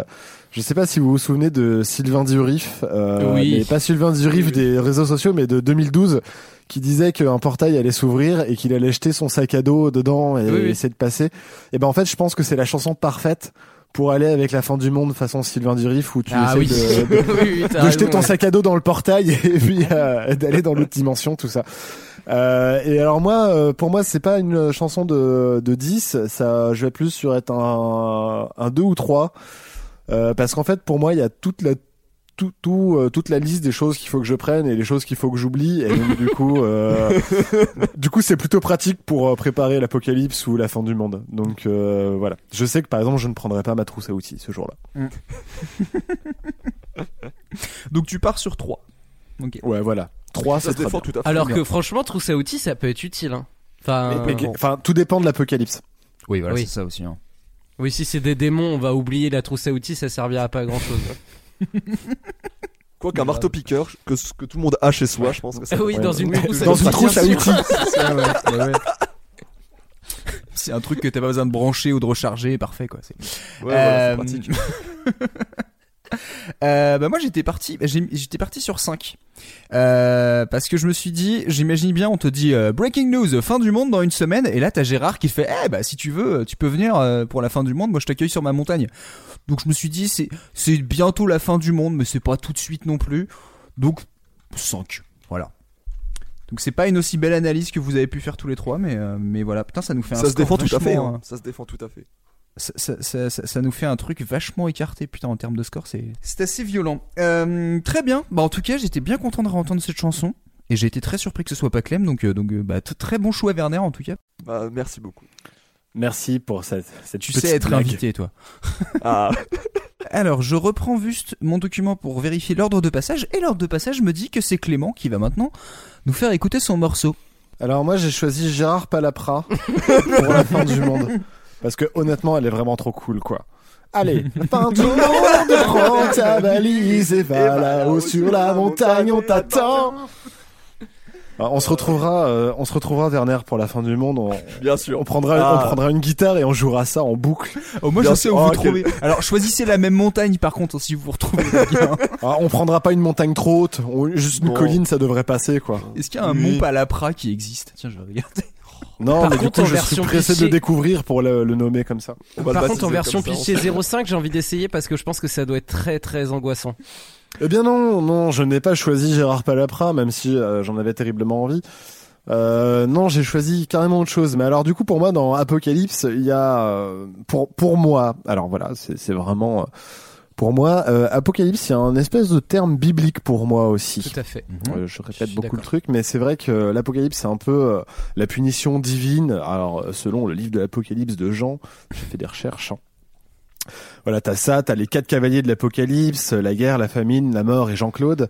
Je sais pas si vous vous souvenez de Sylvain Durif, euh, Oui. mais pas Sylvain Durif des réseaux sociaux, mais de 2012, qui disait qu'un portail allait s'ouvrir et qu'il allait jeter son sac à dos dedans et Oui, essayer de passer. Et ben en fait je pense que c'est la chanson parfaite pour aller avec la fin du monde façon Sylvain Durif où tu Ah oui. essaies de, de- oui, oui, t'as de jeter ton ouais. sac à dos dans le portail et puis euh, d'aller dans l'autre dimension, tout ça. Euh, et alors moi, euh, pour moi, c'est pas une chanson de, de 10, ça, je vais plus sur être un, un 2 ou 3. Euh, parce qu'en fait, pour moi, il y a toute la, tout, tout, euh, toute la liste des choses qu'il faut que je prenne et les choses qu'il faut que j'oublie. Et donc, du coup, euh, du coup, c'est plutôt pratique pour euh, préparer l'apocalypse ou la fin du monde. Donc, euh, voilà. Je sais que, par exemple, je ne prendrai pas ma trousse à outils ce jour-là. Donc tu pars sur 3. Ok. Ouais, voilà. 3, Ça c'est se très défend bien. tout à fait. Alors bien. que franchement, trousse à outils, ça peut être utile. Hein. Enfin, Mais- mais- bon. enfin, tout dépend de l'apocalypse. Oui, voilà, Oui. c'est ça aussi. hein. oui, si c'est des démons, on va oublier la trousse à outils, ça servira pas à grand chose. Quoi qu'un marteau piqueur que tout le monde a chez soi, je pense que ça. oui, dans une trousse à Dans outils. une trousse à outils. C'est ça, ouais. Ouais, ouais. C'est un truc que t'as pas besoin de brancher ou de recharger, parfait quoi. C'est- Ouais, voilà, Euh, c'est pratique. Euh, bah moi j'étais parti, bah, j'étais parti sur 5 euh, parce que je me suis dit, j'imagine bien, on te dit euh, breaking news, fin du monde dans une semaine, et là t'as Gérard qui fait, eh bah si tu veux, tu peux venir euh, pour la fin du monde, moi je t'accueille sur ma montagne. Donc je me suis dit, c'est c'est bientôt la fin du monde, mais c'est pas tout de suite non plus. Donc 5 voilà. Donc c'est pas une aussi belle analyse que vous avez pu faire tous les trois, mais mais voilà, putain ça nous fait un Ça se score défend tout à fait. vachement, hein. Ça se défend tout à fait. Ça, ça- ça- ça- ça nous fait un truc vachement écarté, putain, en termes de score, c'est c'est assez violent. Euh, très bien, bah en tout cas, j'étais bien content de entendre cette chanson. Et j'ai été très surpris que ce soit pas Clem, donc, euh, donc euh, bah, très bon choix Werner en tout cas. Bah, merci beaucoup. Merci pour cette, cette Tu petite sais être blague. invité, toi. Ah, Alors, je reprends juste mon document pour vérifier l'ordre de passage, et l'ordre de passage me dit que c'est Clément qui va maintenant nous faire écouter son morceau. Alors moi j'ai choisi Gérard Palapra pour la fin du monde. Parce que honnêtement elle est vraiment trop cool quoi. Allez, fin du monde, prends ta valise et va là-haut sur la montagne, on t'attend. Alors, on se retrouvera, euh, on se retrouvera Werner pour la fin du monde. On, bien sûr. on prendra, Ah. on prendra une guitare et on jouera ça en boucle. Oh, moi Bien je sais où vous Oh, trouvez. Alors, choisissez la même montagne par contre si vous vous retrouvez. Alors, on prendra pas une montagne trop haute, on- juste une Bon. colline ça devrait passer quoi. Est-ce qu'il y a un Oui. mont Palapra qui existe? Tiens, je vais regarder. Non, Par mais du contre, coup en je suis pressé de pitchée- découvrir pour le, le nommer comme ça. On Par contre, en version pitchée 05, j'ai envie d'essayer parce que je pense que ça doit être très très angoissant. Eh bien non, non, je n'ai pas choisi Gérard Palapra, même si euh, j'en avais terriblement envie. Euh, non, j'ai choisi carrément autre chose. Mais alors du coup, pour moi, dans Apocalypse, il y a euh, pour pour moi. Alors voilà, c'est c'est vraiment pour moi euh, Apocalypse, il y a un espèce de terme biblique pour moi aussi. Tout à fait. Euh, je répète beaucoup le truc, mais c'est vrai que l'Apocalypse, c'est un peu euh, la punition divine. Alors, euh, selon le livre de l'Apocalypse de Jean, j'ai fait des recherches. hein. Voilà, t'as ça, t'as les quatre cavaliers de l'Apocalypse, la guerre, la famine, la mort et Jean-Claude.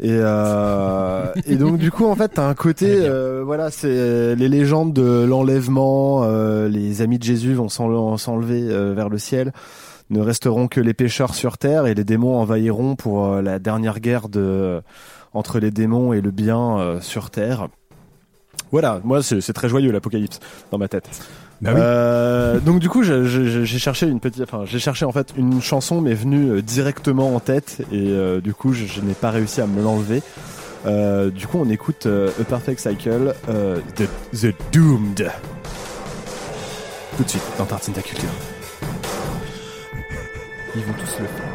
Et, euh, et donc, du coup, en fait, t'as un côté, euh, voilà, c'est les légendes de l'enlèvement, euh, les amis de Jésus vont s'en- s'enlever euh, vers le ciel ne resteront que les pécheurs sur terre et les démons envahiront pour euh, la dernière guerre de entre les démons et le bien euh, sur terre. Voilà, moi c'est très joyeux l'apocalypse dans ma tête. Bah oui. Euh, donc du coup j'ai cherché une petite, enfin j'ai cherché en fait une chanson mais venue euh, directement en tête et euh, du coup je, je n'ai pas réussi à me l'enlever. Euh, du coup on écoute euh, A Perfect Cycle, euh, The, The Doomed. Tout de suite dans Tartine ta culture. Ils vont tous le faire.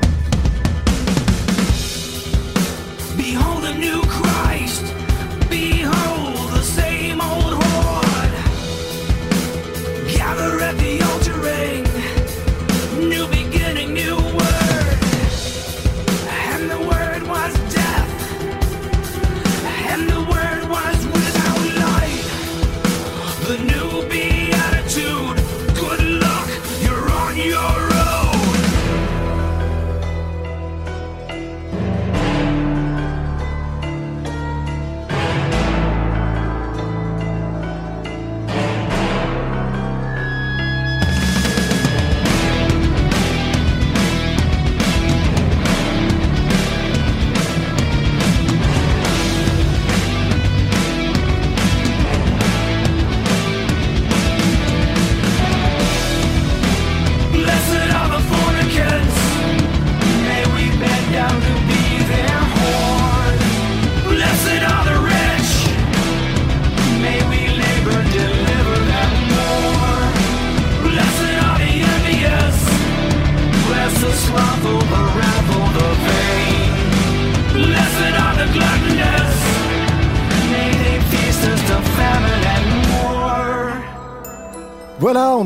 Behold a new Christ.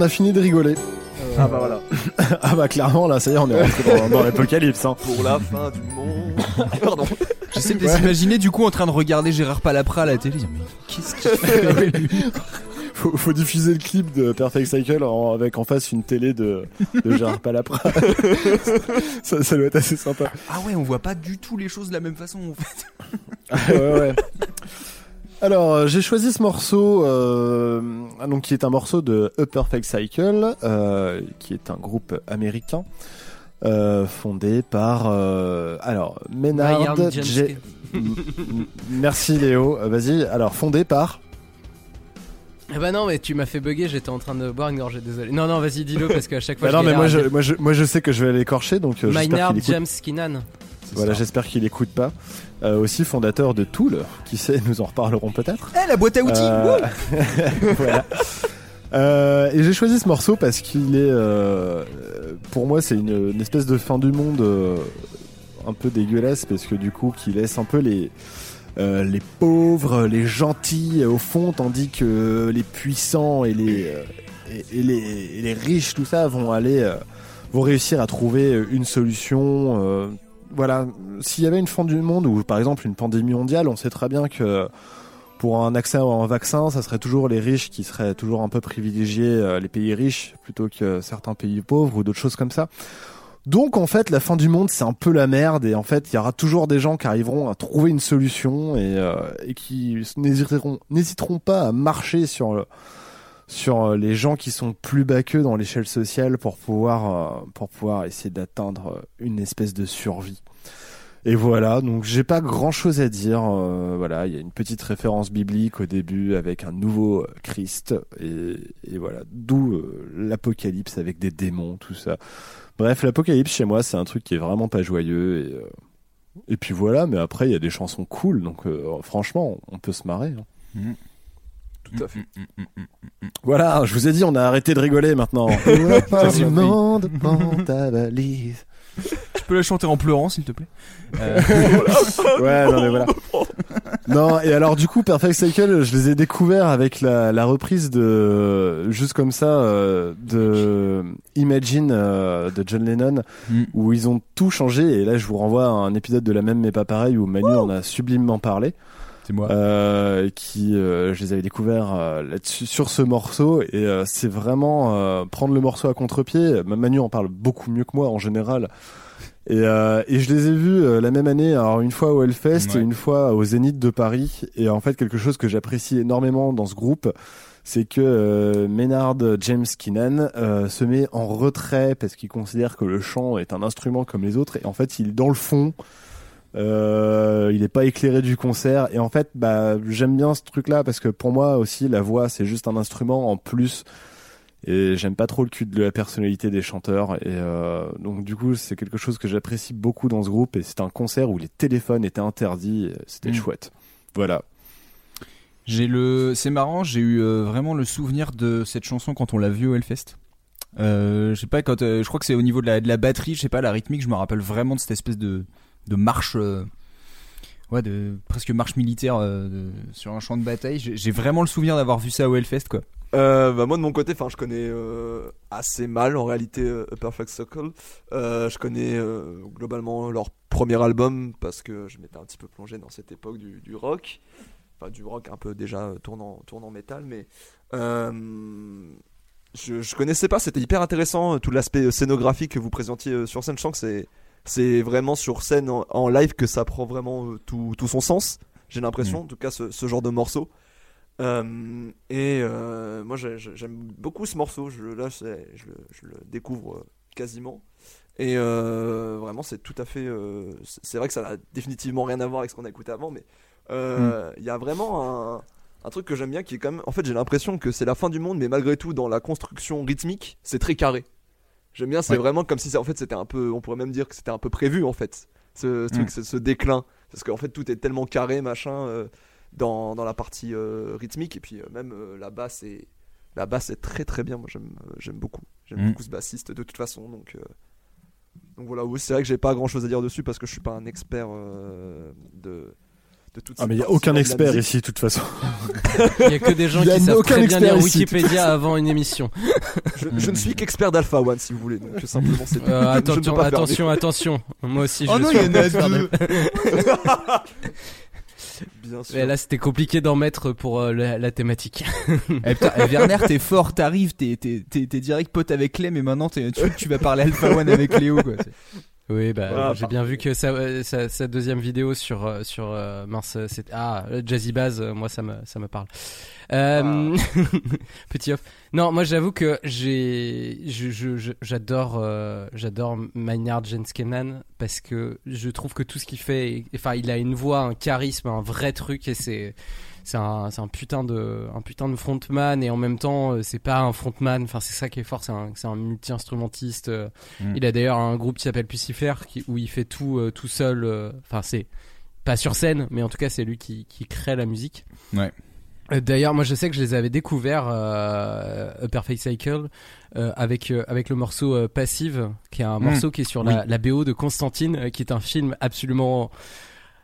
On a fini de rigoler. Ah bah voilà. ah bah clairement là, ça y est, on est rentré dans, dans l'apocalypse. Hein. Pour la fin du monde. Pardon. J'essaie de les imaginer du coup en train de regarder Gérard Palapra à la télé. Mais qu'est-ce qu'il fait lui? Faut, faut diffuser le clip de Perfect Cycle en- avec en face une télé de, de Gérard Palapra. ça, ça doit être assez sympa. Ah ouais, on voit pas du tout les choses de la même façon en fait. ouais, ouais. Alors, euh, j'ai choisi ce morceau, euh, ah, donc qui est un morceau de A Perfect Cycle, euh, qui est un groupe américain euh, fondé par, alors, Maynard. Brian J- Johnson. M- m- Merci Léo. Vas-y. Alors, fondé par? Ah bah non, mais tu m'as fait bugger, j'étais en train de boire une gorgée, désolé. Non, non, vas-y, dis-le parce qu'à chaque fois Bah non, je mais moi je, moi, je, moi, je sais que je vais l'écorcher, donc Maynard. James Keenan. Voilà, j'espère qu'il écoute pas. Euh, aussi fondateur de Tool, qui sait, nous en reparlerons peut-être. Eh, la boîte à outils Euh, voilà. Euh, et j'ai choisi ce morceau parce qu'il est, euh, pour moi, c'est une, une espèce de fin du monde euh, un peu dégueulasse parce que du coup, qui laisse un peu les euh, les pauvres, les gentils au fond, tandis que les puissants et les euh, et, et les, et les riches, tout ça, vont aller euh, vont réussir à trouver une solution. Voilà, s'il y avait une fin du monde ou par exemple une pandémie mondiale, on sait très bien que pour un accès à un vaccin, ça serait toujours les riches qui seraient toujours un peu privilégiés, euh, les pays riches, plutôt que certains pays pauvres ou d'autres choses comme ça. Donc en fait, la fin du monde, c'est un peu la merde et en fait, il y aura toujours des gens qui arriveront à trouver une solution et, euh, et qui n'hésiteront pas à marcher sur le- sur euh, les gens qui sont plus bas qu'eux dans l'échelle sociale pour pouvoir euh, pour pouvoir essayer d'atteindre euh, une espèce de survie. Et voilà, donc j'ai pas grand chose à dire. voilà, il y a une petite référence biblique au début avec un nouveau Christ et, voilà, d'où l'apocalypse avec des démons, tout ça. Bref, l'apocalypse chez moi, c'est un truc qui est vraiment pas joyeux et et puis voilà. Mais après, il y a des chansons cool, donc franchement, on peut se marrer. hein. Tout à fait. Voilà, je vous ai dit, on a arrêté de rigoler maintenant. Pas du monde prend ta valise. Tu peux la chanter en pleurant, s'il te plaît. Euh, Ouais, non mais voilà. Non, et alors du coup, Perfect Cycle, je les ai découverts avec la, la reprise de, juste comme ça, euh, de Imagine euh, de John Lennon, Mm. où ils ont tout changé. Et là, je vous renvoie à un épisode de la même mais pas pareil où Manu en a sublimement parlé. C'est moi. euh, qui euh, je les avais découverts euh, là-dessus sur ce morceau et euh, c'est vraiment euh, prendre le morceau à contre-pied. Manu en parle beaucoup mieux que moi en général. Et, euh, et je les ai vus euh, la même année, alors une fois au Hellfest Ouais. et une fois au Zénith de Paris. Et en fait, quelque chose que j'apprécie énormément dans ce groupe, c'est que euh, Maynard James Keenan euh, se met en retrait parce qu'il considère que le chant est un instrument comme les autres. Et en fait, il est dans le fond. Euh, il est pas éclairé du concert. Et en fait bah j'aime bien ce truc là parce que pour moi aussi la voix c'est juste un instrument en plus. Et j'aime pas trop le cul de la personnalité des chanteurs. Et euh, donc du coup c'est quelque chose que j'apprécie beaucoup dans ce groupe. Et c'est un concert où les téléphones étaient interdits. C'était Mm. chouette. Voilà. J'ai le, c'est marrant, j'ai eu euh, vraiment le souvenir de cette chanson quand on l'a vue au Hellfest. Euh, je sais pas quand, je crois que c'est au niveau de la, de la batterie, je sais pas la rythmique, je me rappelle vraiment de cette espèce de, de marche, euh, ouais, de presque marche militaire euh, sur un champ de bataille. J'ai vraiment le souvenir d'avoir vu ça au Hellfest, quoi. Euh, bah moi de mon côté, enfin je connais assez mal en réalité A Perfect Circle. Je connais globalement leur premier album parce que je m'étais un petit peu plongé dans cette époque du, rock, enfin du rock un peu déjà tournant tournant métal, mais je, je connaissais pas. C'était hyper intéressant tout l'aspect scénographique que vous présentiez sur scène. Je sens que c'est c'est vraiment sur scène en, en live que ça prend vraiment euh, tout, tout son sens. J'ai l'impression, en tout cas, ce, ce genre de morceau. Euh, et euh, moi j'ai- j'ai- j'aime beaucoup ce morceau, je, là c'est- je, le- je le découvre quasiment. Et euh, vraiment c'est tout à fait... c'est vrai que ça n'a définitivement rien à voir avec ce qu'on a écouté avant, mais euh, il y a vraiment un, un truc que j'aime bien qui est quand même... En fait j'ai l'impression que c'est la fin du monde, mais malgré tout dans la construction rythmique, c'est très carré. J'aime bien, c'est Ouais. vraiment comme si ça- en fait c'était un peu... On pourrait même dire que c'était un peu prévu en fait, ce, ce truc, ce, ce déclin. Parce qu'en fait tout est tellement carré, machin... euh, dans, dans la partie euh, rythmique. Et puis euh, même la basse est la basse est très très bien. Moi j'aime j'aime beaucoup. J'aime Mm. beaucoup ce bassiste de toute façon. Donc donc voilà. Oui c'est vrai que j'ai pas grand chose à dire dessus parce que je suis pas un expert de de toute ah mais il y a aucun expert ici de toute façon Il y a que des gens Il y a qui savent aucun très bien expert lire. Wikipédia avant une émission. je, je ne suis qu'expert d'Alpha One si vous voulez donc simplement c'est Euh, je ne peux attention, attention, attention. Moi aussi, je Oh non, suis bien sûr Mais là, c'était compliqué d'en mettre pour euh, la, la thématique. Eh, putain, eh, Werner, t'es fort, t'arrives, t'es, t'es, t'es, t'es direct pote avec Clem et maintenant t'es- tu, tu vas parler Alpha One avec Léo, quoi. Oui, bah, Voilà, j'ai bien vu que sa, euh, sa, sa deuxième vidéo sur euh, sur euh, mince, euh, c'est ah Jazzy Bass, moi ça me ça me parle. Euh, petit off. Non, moi j'avoue que j'ai j'adore euh, j'adore Maynard Jenskenan parce que je trouve que tout ce qu'il fait, enfin il a une voix, un charisme, un vrai truc et c'est c'est un, c'est un putain de, un putain de frontman et en même temps, euh, c'est pas un frontman. Enfin, c'est ça qui est fort. C'est un, c'est un multi-instrumentiste. euh. Mm. Il a d'ailleurs un groupe qui s'appelle Pucifer, qui, où il fait tout, euh, tout seul. euh, Enfin, c'est pas sur scène, mais en tout cas, c'est lui qui, qui crée la musique. Ouais. D'ailleurs, moi, je sais que je les avais découverts euh, A Perfect Cycle euh, avec euh, avec le morceau Passive, qui est un Mm. morceau qui est sur la, la BO de Constantine, qui est un film absolument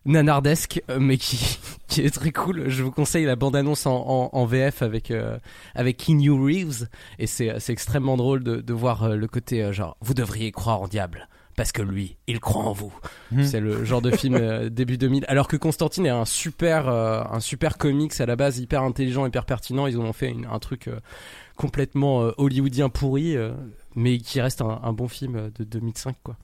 nanardesque, euh, mais qui qui est très cool. Je vous conseille la bande annonce en, en, en VF avec euh, avec Keanu Reeves, et c'est c'est extrêmement drôle de de voir euh, le côté euh, genre vous devriez croire en diable. Parce que lui, il croit en vous. Mhm. C'est le genre de film euh, début 2000. Alors que Constantine est un super, euh, un super comics à la base, hyper intelligent, hyper pertinent. Ils ont fait une- un truc euh, complètement euh, hollywoodien pourri, euh, mais qui reste un, un bon film euh, de 2005, quoi.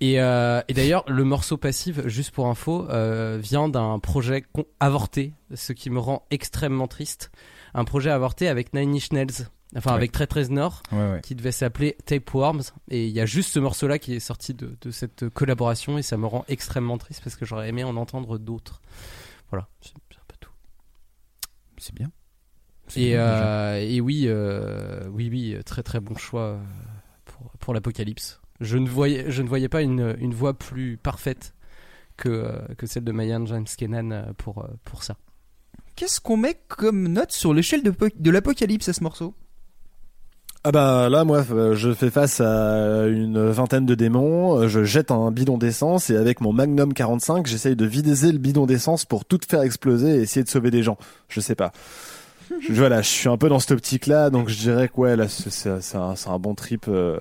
Et, euh, et d'ailleurs, le morceau passif, juste pour info, euh, vient d'un projet avorté, ce qui me rend extrêmement triste. Un projet avorté avec Nine Inch Nails, enfin Ouais. avec Très Très Nord, Ouais, ouais. qui devait s'appeler Tapeworms. Et il y a juste ce morceau-là qui est sorti de, de cette collaboration et ça me rend extrêmement triste parce que j'aurais aimé en entendre d'autres. Voilà, c'est un peu tout. C'est bien. Et, euh, et oui, oui, oui, très très bon choix pour, pour l'Apocalypse. Je ne voyais, je ne voyais pas une, une voix plus parfaite que, euh, que celle de Mayan James Kenan euh, pour, euh, pour ça. Qu'est-ce qu'on met comme note sur l'échelle de, po- de l'apocalypse à ce morceau? Ah bah là moi je fais face à une vingtaine de démons, je jette un bidon d'essence et avec mon Magnum 45 j'essaye de vider le bidon d'essence pour tout faire exploser et essayer de sauver des gens. Je sais pas. Je, voilà, je suis un peu dans cette optique là donc je dirais que ouais là c'est un, bon trip euh,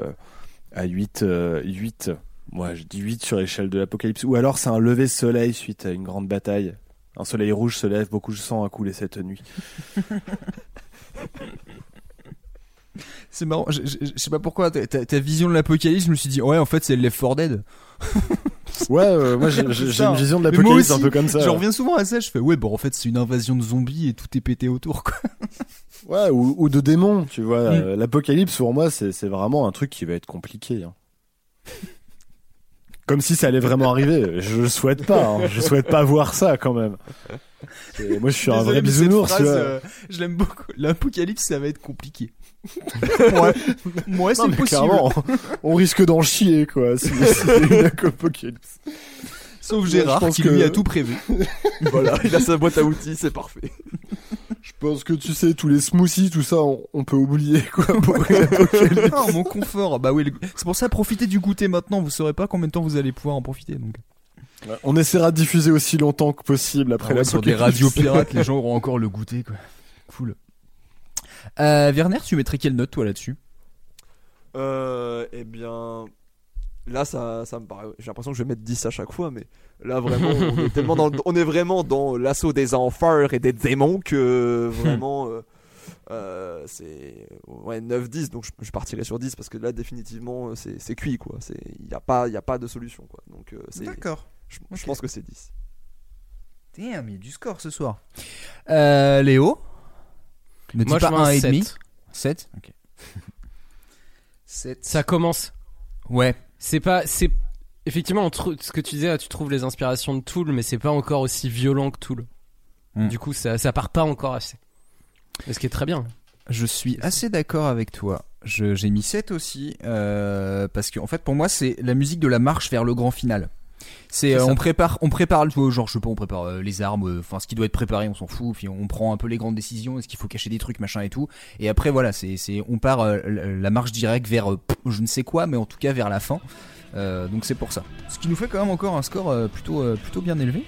à 8 euh, 8 moi je dis 8 sur l'échelle de l'apocalypse ou alors c'est un lever soleil suite à une grande bataille. Un soleil rouge se lève, beaucoup de sang a coulé cette nuit. C'est marrant, je, je- sais pas pourquoi, ta, ta- vision de l'apocalypse, je me suis dit, ouais, en fait, c'est Left 4 Dead. Ouais, euh, moi j'ai une vision de l'apocalypse un peu comme ça. Je reviens souvent à ça, je fais, ouais, bon, en fait, c'est une invasion de zombies et tout est pété autour, quoi. Ouais, ou, ou de démons, tu vois. Mm. Euh, L'apocalypse, pour moi, c'est vraiment un truc qui va être compliqué. hein. Comme si ça allait vraiment arriver. Je le souhaite pas. hein. Je souhaite pas voir ça quand même. Et moi, je suis un vrai bisounours, tu phrase, vois. euh, je l'aime beaucoup. L'apocalypse, ça va être compliqué. Ouais, ouais c'est possible. clairement, on risque d'en chier, quoi, si si c'est une apocalypse. Sauf Ouais, Gérard, je pense qui que- lui a tout prévu. voilà, il a sa boîte à outils, c'est parfait. Je pense que tu sais, tous les smoothies, tout ça, on, on peut oublier, quoi, pour. Ah, mon confort. Bah oui, le- c'est pour ça, profitez du goûter maintenant. Vous saurez pas combien de temps vous allez pouvoir en profiter. Donc. On essaiera de diffuser aussi longtemps que possible après Ah ouais, la sur des radios pirates, les gens auront encore le goûter, quoi. Cool. Euh, Werner, tu mettrais quelle note, toi, là-dessus? Euh, eh bien, là, ça, ça me paraît. J'ai l'impression que je vais mettre 10 à chaque fois, mais là, vraiment, on est, tellement dans, on est vraiment dans l'assaut des enfers et des démons que vraiment. euh, euh, c'est ouais 9-10 donc je, je partirai sur 10 parce que là définitivement c'est c'est cuit quoi c'est il y a pas il y a pas de solution quoi donc euh, c'est D'accord. je, je pense que c'est 10 Damn, il y a du score ce soir. Euh, Léo? Ne dis Moi, je pas mets un 1 et demi. 7. 7 Ok. 7. Ça commence. Ouais. C'est pas, c'est effectivement on trou- ce que tu disais, tu trouves les inspirations de Tool, mais c'est pas encore aussi violent que Tool. Hmm. Du coup, ça, ça part pas encore assez. Ce qui est très bien. Je suis assez d'accord avec toi. Je- J'ai mis 7 aussi, euh, parce que en fait pour moi c'est la musique de la marche vers le grand final. C'est euh, on prépare, on prépare tu vois, genre je sais pas, on prépare euh, les armes, euh, enfin ce qui doit être préparé, on s'en fout, puis on prend un peu les grandes décisions, est-ce qu'il faut cacher des trucs, machin et tout. Et après voilà, c'est c'est on part la marche directe vers je ne sais quoi, mais en tout cas vers la fin. Donc c'est pour ça. Ce qui nous fait quand même encore un score plutôt plutôt bien élevé.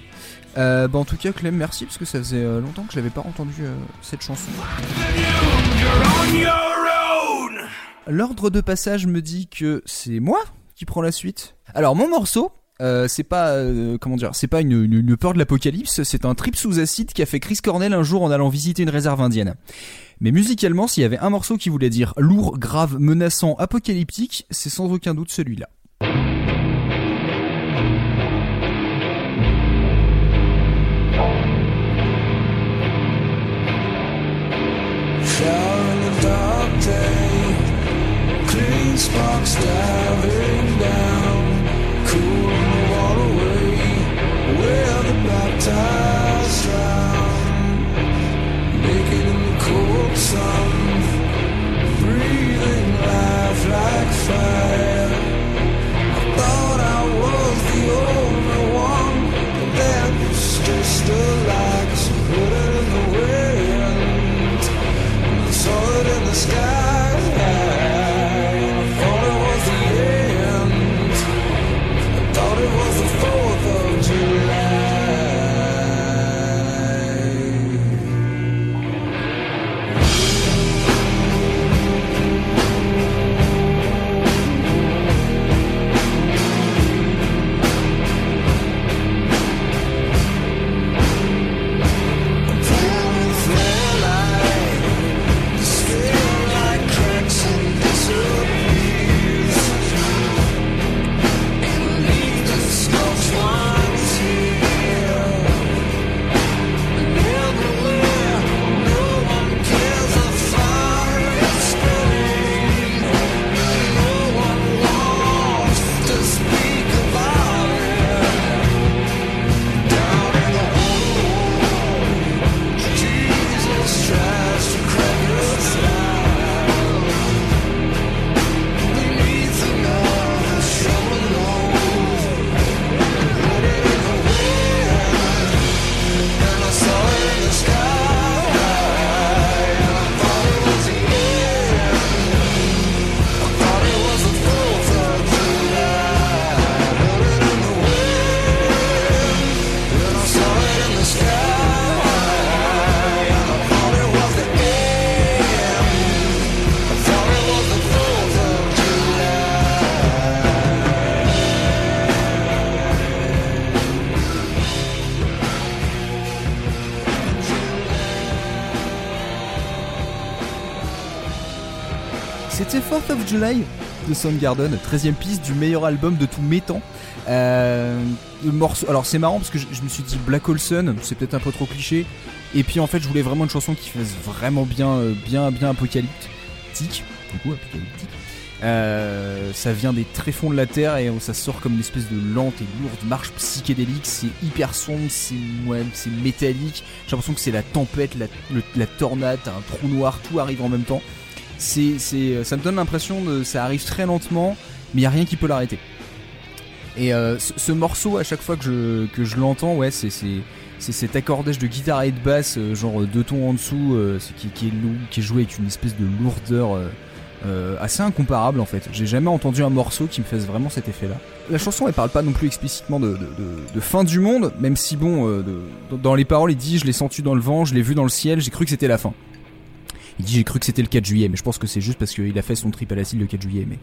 Bah en tout cas Clem, merci parce que ça faisait longtemps que je n'avais pas entendu cette chanson. L'ordre de passage me dit que c'est moi qui prends la suite. Alors mon morceau, euh, c'est pas euh, une, peur de l'apocalypse, c'est un trip sous acide qu'a fait Chris Cornell un jour en allant visiter une réserve indienne. Mais musicalement, s'il y avait un morceau qui voulait dire lourd, grave, menaçant, apocalyptique, c'est sans aucun doute celui-là. naked in the cold sun, breathing life like fire. I thought I was the only one, but just a put it in the wind, and I saw it in the sky. July de Soundgarden, 13ème piste du meilleur album de tous mes temps. Euh, le morceau, alors c'est marrant parce que je, me suis dit Black Hole c'est peut-être un peu trop cliché. Et puis en fait, je voulais vraiment une chanson qui fasse vraiment bien, euh, bien, bien apocalyptique. Du coup, apocalyptique. Euh, ça vient des tréfonds de la terre et ça sort comme une espèce de lente et lourde marche psychédélique. C'est hyper sombre, c'est ouais, métallique. J'ai l'impression que c'est la tempête, la, tornade, un trou noir, tout arrive en même temps. C'est, c'est, ça me donne l'impression de, ça arrive très lentement, mais il y a rien qui peut l'arrêter. Et euh, ce, ce morceau, à chaque fois que je, l'entends, ouais, c'est, cet accordage de guitare et de basse, euh, genre euh, deux tons en dessous, euh, qui, est qui est joué avec une espèce de lourdeur euh, euh, assez incomparable en fait. J'ai jamais entendu un morceau qui me fasse vraiment cet effet-là. La chanson, elle parle pas non plus explicitement de, de, fin du monde, même si bon, euh, dans les paroles, il dit je l'ai senti dans le vent, je l'ai vu dans le ciel, j'ai cru que c'était la fin. Il dit j'ai cru que c'était le 4 juillet, mais je pense que c'est juste parce qu'il a fait son trip à l'acide le 4 juillet. Mais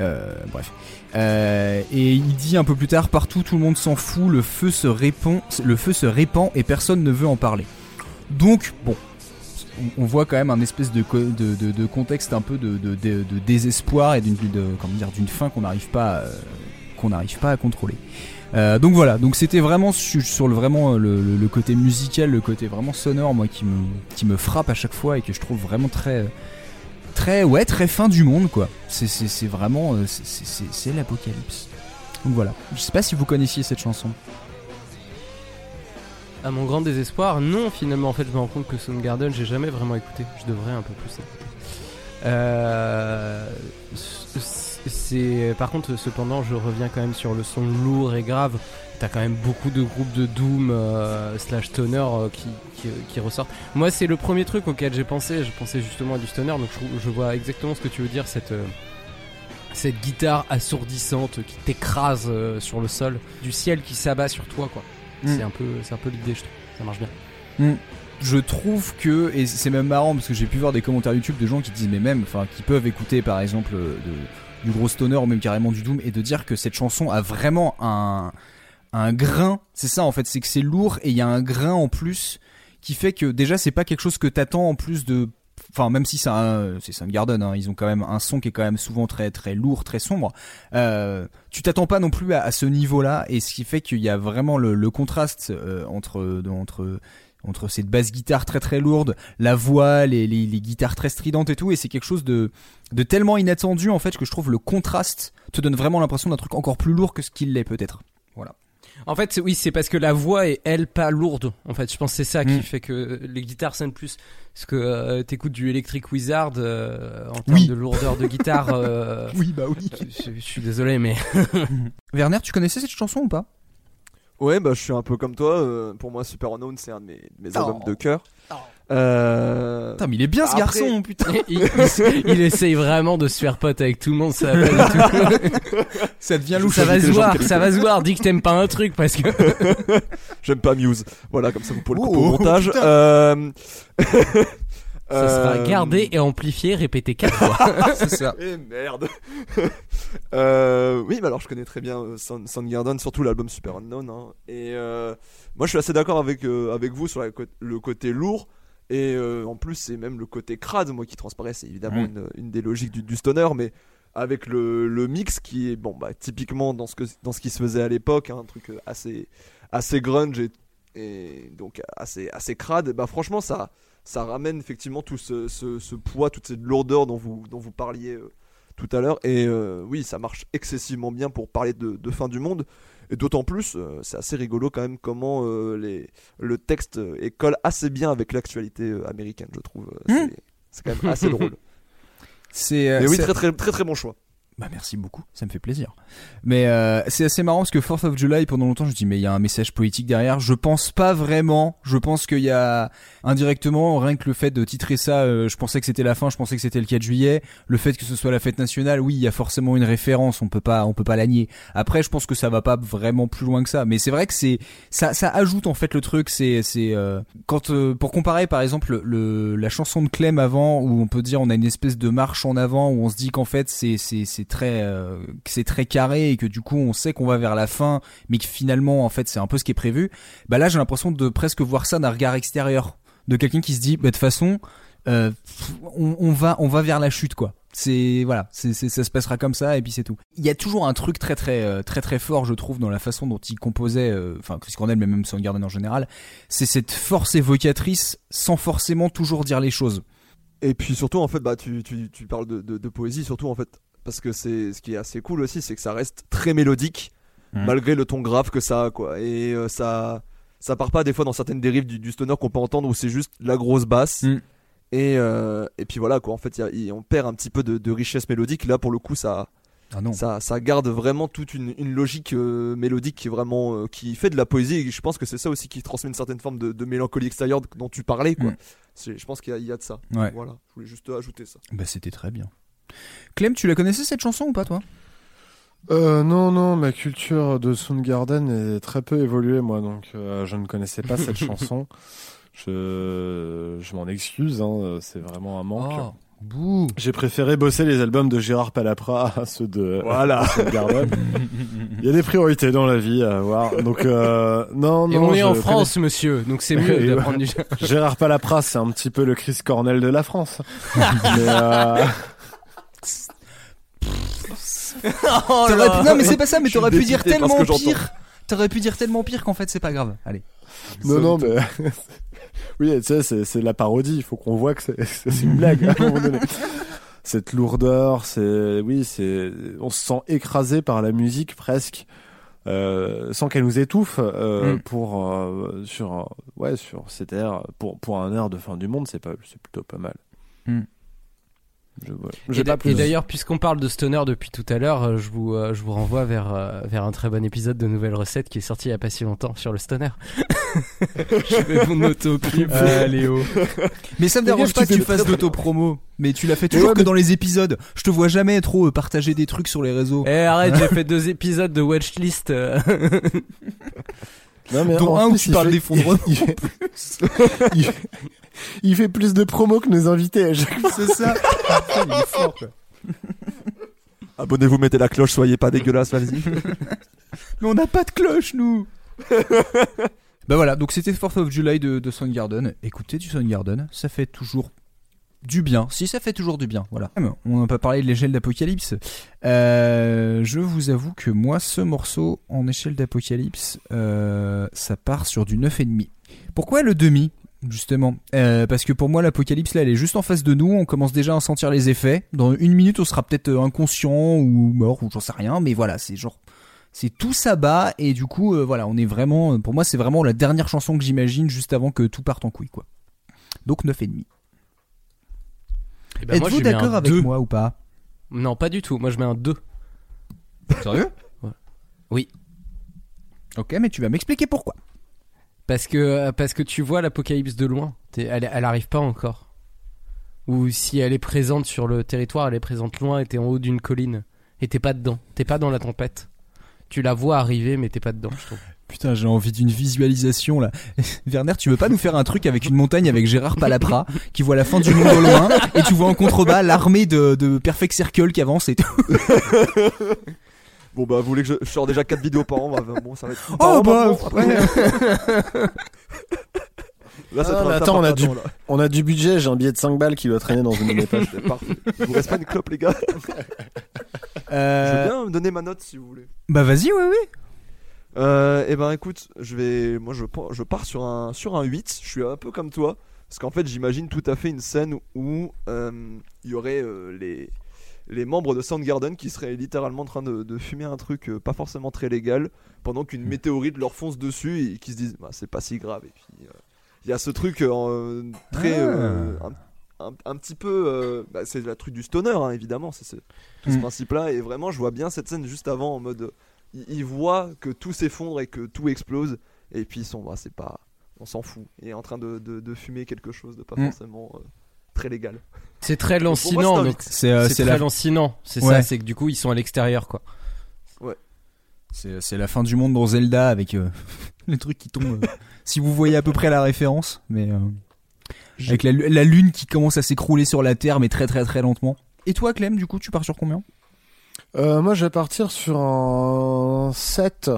euh, bref. Euh, et il dit un peu plus tard partout tout le monde s'en fout, le feu se répand, le feu se répand et personne ne veut en parler. Donc bon, on, voit quand même un espèce de, de, de- contexte un peu de, désespoir et d'une d'une fin qu'on n'arrive pas à- qu'on n'arrive pas à contrôler. Euh, donc voilà, donc c'était vraiment su- sur le vraiment euh, le, côté musical, le côté vraiment sonore, moi qui me qui me frappe à chaque fois et que je trouve vraiment très très ouais très fin du monde quoi. C'est vraiment euh, c'est- l'apocalypse. Donc voilà, je sais pas si vous connaissiez cette chanson. À mon grand désespoir, non, finalement, en fait, je me rends compte que Soundgarden, j'ai jamais vraiment écouté. Je devrais un peu plus. Euh, c'est, par contre, cependant, je reviens quand même sur le son lourd et grave. T'as quand même beaucoup de groupes de doom euh, slash stoner euh, qui, qui, qui ressortent. Moi, c'est le premier truc auquel j'ai pensé. Je pensais justement à du stoner, donc je, je vois exactement ce que tu veux dire. Cette euh, cette guitare assourdissante qui t'écrase sur le sol, du ciel qui s'abat sur toi, quoi. Mm. C'est un peu, c'est un peu l'idée, je trouve. Ça marche bien. Je trouve que et c'est même marrant parce que j'ai pu voir des commentaires YouTube de gens qui disent mais même enfin qui peuvent écouter par exemple euh, du gros stoner ou même carrément du doom et de dire que cette chanson a vraiment un un grain. C'est ça en fait c'est que c'est lourd et il y a un grain en plus qui fait que déjà c'est pas quelque chose que t'attends en plus de enfin même si c'est c'est Soundgarden hein, ils ont quand même un son qui est quand même souvent très très lourd très sombre. Euh, tu t'attends pas non plus à, à ce niveau là et ce qui fait qu'il y a vraiment le, le contraste euh, entre entre entre cette basse guitare très très lourde, la voix, les, les, les guitares très stridentes et tout, et c'est quelque chose de, de tellement inattendu en fait que je trouve le contraste te donne vraiment l'impression d'un truc encore plus lourd que ce qu'il l'est peut-être. Voilà. En fait, oui, c'est parce que la voix est elle pas lourde. En fait, je pense que c'est ça qui Mm. fait que les guitares sonnent plus. Parce que euh, t'écoutes du Electric Wizard euh, en termes Oui. de lourdeur de guitare. euh, Oui bah oui. je, je suis désolé, mais Werner, tu connaissais cette chanson ou pas? Ouais, bah je suis un peu comme toi. euh, pour moi, Super Unknown, c'est un de mes, mes Oh. albums de cœur. Euh, Putain mais il est bien ce Après- garçon putain. il, il- il essaye vraiment de se faire pote avec tout le monde. Ça va. Ça devient ça va se voir, ça va se voir. Dis que t'aimes pas un truc parce que J'aime pas Muse. Voilà, comme ça vous pouvez le Oh, couper au oh, montage. Euh, ça sera euh, gardé et amplifié, répété quatre fois. c'est ça. Eh merde. euh, oui, mais alors je connais très bien euh, Sound- Soundgarden, surtout l'album Super Unknown. hein. Et euh, moi, je suis assez d'accord avec euh, avec vous sur la le côté lourd. Et euh, en plus, c'est même le côté crade, moi, qui transparaît. C'est évidemment Mm. une, une des logiques du, du stoner, mais avec le, le mix qui est bon, bah, typiquement dans ce que dans ce qui se faisait à l'époque, hein, un truc assez assez grunge et, et donc assez assez crade. Bah franchement, ça ça ramène effectivement tout ce, ce, ce poids, toute cette lourdeur dont vous dont vous parliez. euh, tout à l'heure. Et euh, oui, ça marche excessivement bien pour parler de, de fin du monde. Et d'autant plus, euh, c'est assez rigolo quand même comment les, le texte colle assez bien avec l'actualité américaine, je trouve. Hmm. c'est- quand même assez drôle. C'est oui, c'est- très très très très bon choix. Bah merci beaucoup, ça me fait plaisir. Mais euh, c'est assez marrant parce que 4th of July pendant longtemps je dis mais il y a un message politique derrière. Je pense pas vraiment. Je pense qu'il y a indirectement rien que le fait de titrer ça. euh, je pensais que c'était la fin. Je pensais que c'était le 4 juillet. Le fait que ce soit la fête nationale, oui il y a forcément une référence. On peut pas on peut pas la nier. Après je pense que ça va pas vraiment plus loin que ça. Mais c'est vrai que c'est ça ça ajoute en fait le truc. C'est c'est euh, quand euh, pour comparer par exemple le la chanson de Clem avant où on peut dire on a une espèce de marche en avant où on se dit qu'en fait c'est c'est c'est très euh, c'est très carré et que du coup on sait qu'on va vers la fin mais que finalement en fait c'est un peu ce qui est prévu bah là j'ai l'impression de presque voir ça d'un regard extérieur de quelqu'un qui se dit bah de toute façon euh, on, va on va vers la chute quoi C'est voilà, c'est ça se passera comme ça et puis c'est tout. Il y a toujours un truc très très euh, très très fort, je trouve, dans la façon dont il composait, enfin Chris Cornell, mais même Soundgarden en général. C'est cette force évocatrice sans forcément toujours dire les choses. Et puis surtout, en fait, bah, tu, tu, parles de poésie, surtout en fait, parce que c'est ce qui est assez cool aussi, c'est que ça reste très mélodique, Mhm. malgré le ton grave que ça a, quoi. Et euh, ça, ça part pas des fois dans certaines dérives du, du stoner qu'on peut entendre où c'est juste la grosse basse. Mhm. Et, euh, et puis voilà, quoi. En fait, y a- on perd un petit peu de, de richesse mélodique. Là, pour le coup, ça, Ah non. ça, ça garde vraiment toute une, une logique euh, mélodique qui est vraiment euh, qui fait de la poésie et je pense que c'est ça aussi qui transmet une certaine forme de, de mélancolie extérieure dont tu parlais quoi. Mm. Je pense qu'il y, a- il y a de ça. Ouais. Voilà, je voulais juste ajouter ça. Bah c'était très bien. Clem, tu la connaissais cette chanson ou pas toi? Euh, non, non, ma culture de Soundgarden est très peu évoluée, moi, donc euh, je ne connaissais pas cette chanson. Je, je m'en excuse, hein, c'est vraiment un manque. Oh, bouh. J'ai préféré bosser les albums de Gérard Palapra à ceux de, Voilà. de Soundgarden. Il y a des priorités dans la vie à avoir. Donc, euh, non, Et non. on est en connais- France, monsieur, donc c'est mieux Et de ouais. prendre du. Gérard Palapra, c'est un petit peu le Chris Cornell de la France. Mais, T'aurais pu- Non mais c'est pas ça, mais Je suis t'aurais pu dire dépité par ce tellement que j'entends. pire. T'aurais pu dire tellement pire qu'en fait c'est pas grave. Allez. non, non, mais oui, tu sais, c'est, c'est de la parodie. Il faut qu'on voit que c'est, c'est une blague à un moment donné. Cette lourdeur, c'est, oui, c'est, on se sent écrasé par la musique presque, euh, sans qu'elle nous étouffe. Euh, Mm. Pour euh, sur, euh, ouais, sur cet air, pour pour un air de fin du monde, c'est pas, c'est plutôt pas mal. Mm. Je, voilà. J'ai Et pas d'a- plus. et d'ailleurs, puisqu'on parle de stoner depuis tout à l'heure, euh, je vous, euh, je vous renvoie vers, euh, vers un très bon épisode de Nouvelle Recette qui est sorti il y a pas si longtemps sur le stoner. je fais mon. Allez oh. Mais ça me dérange pas que tu fasses d'auto-promo. Mais tu l'as fait toujours ouais, que mais- dans les épisodes. Je te vois jamais trop partager des trucs sur les réseaux. Eh arrête, j'ai fait deux épisodes de watchlist. Non, mais Dont un où tu il parles fait- d'effondrement. il fait- plus de promos que nos invités à chaque fois. C'est ça. Putain, il est fort, quoi. Abonnez-vous, mettez la cloche, soyez pas dégueulasse, vas-y. Mais on n'a pas de cloche, nous Bah voilà, donc c'était 4th of July de, de Soundgarden. Écoutez du Soundgarden, ça fait toujours du bien. Si ça fait toujours du bien, voilà. On n'a pas parlé de l'échelle d'Apocalypse. Euh, je vous avoue que moi, ce morceau en échelle d'Apocalypse, euh, ça part sur du 9,5. Pourquoi le demi? Justement, Euh, parce que pour moi l'apocalypse là elle est juste en face de nous, on commence déjà à sentir les effets. Dans une minute on sera peut-être euh, inconscient ou mort ou j'en sais rien, mais voilà c'est genre c'est tout ça bas et du coup euh, voilà on est vraiment pour moi c'est vraiment la dernière chanson que j'imagine juste avant que tout parte en couille quoi donc 9 et demi Eh ben, êtes-vous d'accord avec deux. moi ou pas? Non, pas du tout. Moi, je mets un 2. sérieux? Ouais. Oui. ok mais tu vas m'expliquer pourquoi Parce que, euh, parce que tu vois l'apocalypse de loin. Elle, elle arrive pas encore. Ou si elle est présente sur le territoire, elle est présente loin et t'es en haut d'une colline. Et t'es pas dedans. T'es pas dans la tempête. Tu la vois arriver, mais t'es pas dedans, je trouve. Putain, j'ai envie d'une visualisation là. Werner, tu veux pas nous faire un truc avec une montagne avec Gérard Palapra qui voit la fin du monde au loin et tu vois en contrebas l'armée de, de Perfect Circle qui avance et tout? Bon, bah, vous voulez que je, je sors déjà 4 vidéos par an bah, Bon, ça va être. Oh, bah, après. Là, ça Ah, mais fera attends, on a du- là. On a du budget, j'ai un billet de 5 balles qui doit traîner dans une de mes poches. C'est parfait. Il vous reste pas une clope, les gars Je Euh, veux bien me donner ma note si vous voulez. Bah vas-y, oui, oui. Euh, et ben écoute, je vais, moi je, pars- je pars sur un, sur un 8, je suis un peu comme toi, parce qu'en fait j'imagine tout à fait une scène où euh, il y aurait euh, les, les membres de Soundgarden qui seraient littéralement en train de, de fumer un truc euh, pas forcément très légal, pendant qu'une météorite leur fonce dessus et qui se disent bah, c'est pas si grave. Et puis euh, il y a ce truc euh, très... euh, un, un- un petit peu... bah, c'est la truc du stoner hein, évidemment, c'est tout ce Mm. principe-là, et vraiment je vois bien cette scène juste avant en mode ils, voient que tout s'effondre et que tout explose et puis ils sont bah, c'est pas on s'en fout et en train de, de, de fumer quelque chose de pas Mm. forcément euh, très légal C'est très lancinant. donc. C'est euh, c'est très la, lancinant. C'est Ouais. ça, c'est que du coup, ils sont à l'extérieur, quoi. c'est c'est la fin du monde dans Zelda avec euh, les trucs qui tombent. euh, si vous voyez à peu près la référence, mais euh, avec la, la lune qui commence à s'écrouler sur la Terre, mais très très très lentement. Et toi, Clem, du coup, tu pars sur combien? Euh, moi, je vais partir sur un 7.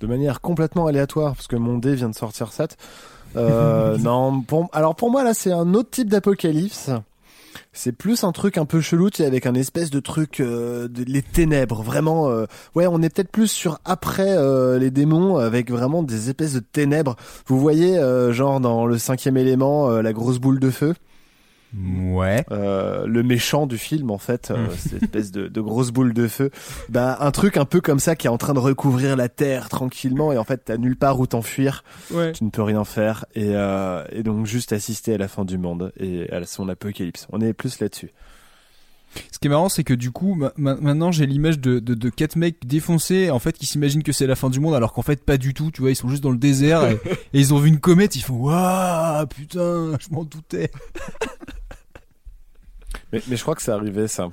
De manière complètement aléatoire, parce que mon dé vient de sortir 7. Euh, non, alors pour moi, là, c'est un autre type d'apocalypse. C'est plus un truc un peu chelou, tu sais, avec un espèce de truc, euh, de, les ténèbres, vraiment. euh, ouais, on est peut-être plus sur après euh, les démons, avec vraiment des espèces de ténèbres. Vous voyez, euh, genre dans le cinquième élément, la grosse boule de feu, Ouais. euh, le méchant du film en fait, euh, Mm. cette espèce de, de grosse boule de feu. Bah, un truc un peu comme ça qui est en train de recouvrir la terre tranquillement, et en fait, t'as nulle part où t'enfuir. Ouais. tu ne peux rien faire et, euh, et donc juste assister à la fin du monde et à son apocalypse. On est plus là-dessus. Ce qui est marrant, c'est que du coup, ma- ma- maintenant, j'ai l'image de, de, de quatre mecs défoncés, en fait, qui s'imaginent que c'est la fin du monde, alors qu'en fait, pas du tout. Tu vois, ils sont juste dans le désert et, et ils ont vu une comète. Ils font waouh, putain, je m'en doutais. Mais, mais je crois que c'est arrivé ça.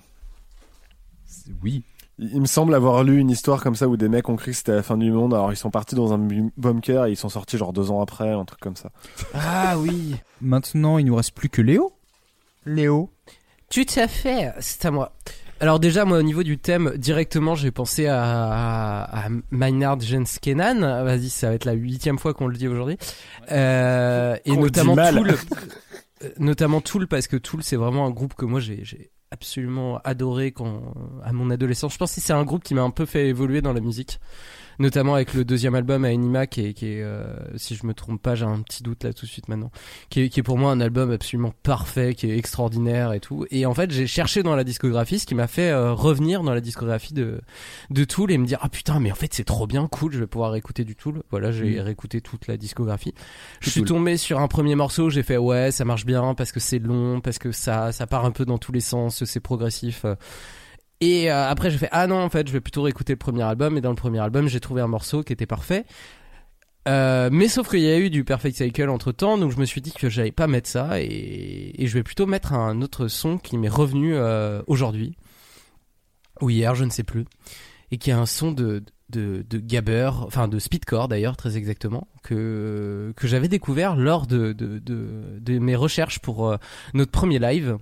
C'est- Oui. Il, me semble avoir lu une histoire comme ça où des mecs ont cru que c'était la fin du monde. Alors ils sont partis dans un bu- bunker et ils sont sortis genre deux ans après, un truc comme ça. Ah oui. Maintenant, il nous reste plus que Léo. Léo. Tout à fait, c'est à moi. Alors déjà, moi, au niveau du thème, directement, j'ai pensé à, à, à Maynard Jenskenan. Vas-y, ça va être la huitième fois qu'on le dit aujourd'hui. Euh, et le notamment dit mal. Euh, notamment Tool, parce que Tool, c'est vraiment un groupe que moi, j'ai j'ai absolument adoré quand, à mon adolescence. Je pense que c'est un groupe qui m'a un peu fait évoluer dans la musique. Notamment avec le deuxième album à Enima, qui est, qui est euh, si je me trompe pas, j'ai un petit doute là tout de suite maintenant qui est, qui est pour moi un album absolument parfait, qui est extraordinaire et tout. Et en fait, j'ai cherché dans la discographie, ce qui m'a fait euh, revenir dans la discographie de de Tool et me dire ah putain, mais en fait c'est trop bien, cool, je vais pouvoir écouter du Tool. Voilà, j'ai réécouté toute la discographie. Je suis tombé sur un premier morceau, j'ai fait ouais, ça marche bien parce que c'est long, parce que ça ça part un peu dans tous les sens, c'est progressif. euh. Et euh, après j'ai fait ah non en fait je vais plutôt réécouter le premier album. Et dans le premier album j'ai trouvé un morceau qui était parfait. Euh, mais sauf qu'il y a eu du Perfect Cycle entre temps, donc je me suis dit que j'allais pas mettre ça. Et, je vais plutôt mettre un autre son qui m'est revenu euh, aujourd'hui. Ou hier, je ne sais plus, et qui est un son de de, de gabber, enfin de speedcore d'ailleurs très exactement, que que j'avais découvert lors de de, mes recherches pour notre premier live.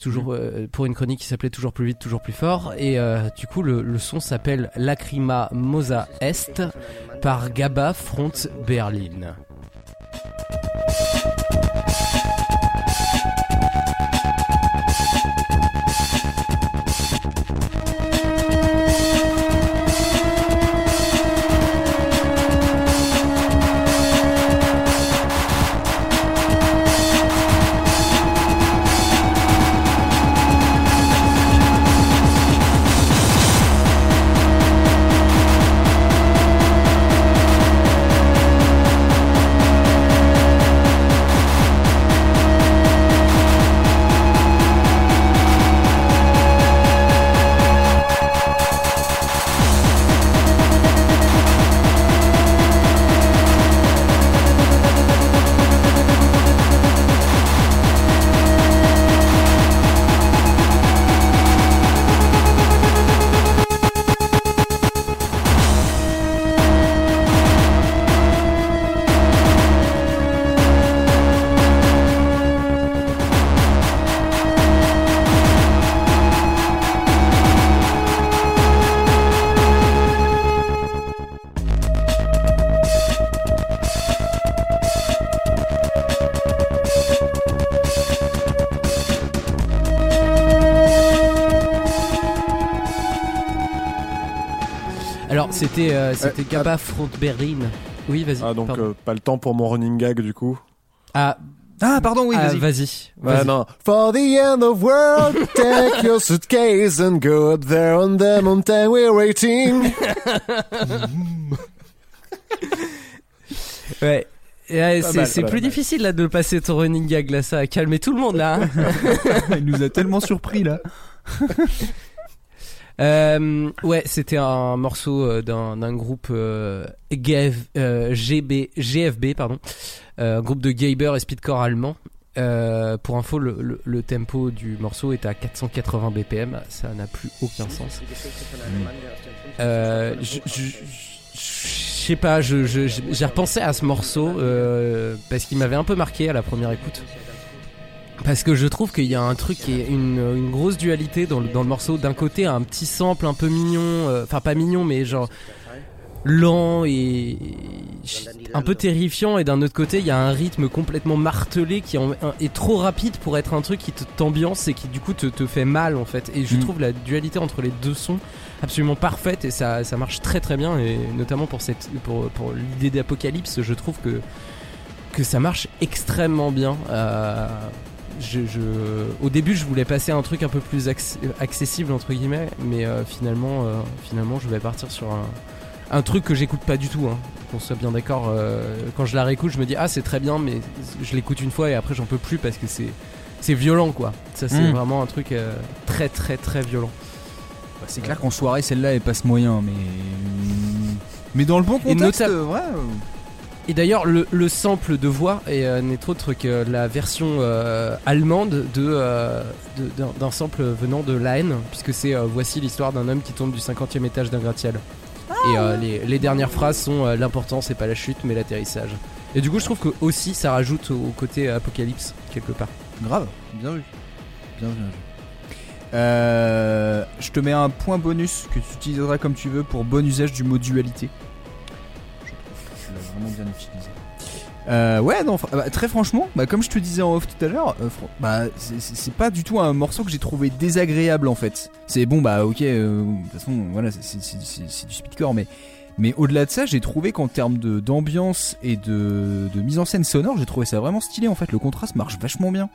Toujours euh, pour une chronique qui s'appelait toujours plus vite, toujours plus fort. Et euh, du coup, le, le son s'appelle Lacrima Mosa Est par Gaba Front Berlin. C'était euh, c'était Euh, Gaba Front Berlin. Oui, vas-y. Ah donc euh, pas le temps pour mon running gag du coup. ah, Ah, pardon, oui, ah, vas-y. vas-y. Ouais, vas-y. non. For the end of world, take your suitcase and go up there on the mountain we're waiting. Ouais. Ouais, c'est plus mal. difficile là de passer ton running gag là, ça a calmé tout le monde là. hein. Il nous a tellement surpris là. Euh, ouais, c'était un morceau euh, d'un groupe euh, GF, euh, GFB, pardon, euh, un groupe de Gaber et speedcore allemand. Pour info, le, tempo du morceau est à 480 BPM, ça n'a plus aucun sens. Je- sais pas, j'ai repensé à ce morceau parce qu'il m'avait un peu marqué à la première écoute. Parce que je trouve qu'il y a un truc qui est une, une grosse dualité dans le, dans le morceau. D'un côté, un petit sample un peu mignon, euh, enfin pas mignon, mais genre lent et un peu terrifiant et d'un autre côté il y a un rythme complètement martelé qui est trop rapide pour être un truc qui t'ambiance et qui du coup te, te fait mal en fait et je Mm. trouve la dualité entre les deux sons absolument parfaite et ça, ça marche très très bien et notamment pour cette pour, pour l'idée d'apocalypse je trouve que que ça marche extrêmement bien Euh, je, je- au début je voulais passer un truc un peu plus acc- accessible entre guillemets mais euh, finalement euh, finalement je vais partir sur un un truc que j'écoute pas du tout, hein, qu'on soit bien d'accord. euh, quand je la réécoute, je me dis ah c'est très bien, mais je l'écoute une fois et après j'en peux plus parce que c'est c'est violent quoi. Ça c'est Mm. vraiment un truc euh, très très très violent. Bah, c'est clair qu'en soirée, celle-là, elle passe moyen, mais. Mais dans le bon contexte, euh, ouais. Et d'ailleurs le, le sample de voix euh, n'est autre que la version euh, allemande de, euh, d'un, sample venant de La haine, puisque c'est voici l'histoire d'un homme qui tombe du 50e étage d'un gratte-ciel. Et les, dernières phrases sont l'important c'est pas la chute mais l'atterrissage. Et du coup je trouve que aussi ça rajoute au côté apocalypse quelque part. Grave, bien vu. Bien vu, bien vu. Euh, je te mets un point bonus que tu utiliseras comme tu veux pour bon usage du mot dualité. Bien utilisé. Euh, ouais, non, fr- bah, très franchement, bah, comme je te disais en off tout à l'heure, euh, bah, c'est- pas du tout un morceau que j'ai trouvé désagréable en fait. C'est bon, bah ok, euh, de toute façon, voilà, c'est- du speedcore, mais, mais au-delà de ça, j'ai trouvé qu'en termes d'ambiance et de, de mise en scène sonore, j'ai trouvé ça vraiment stylé en fait. Le contraste marche vachement bien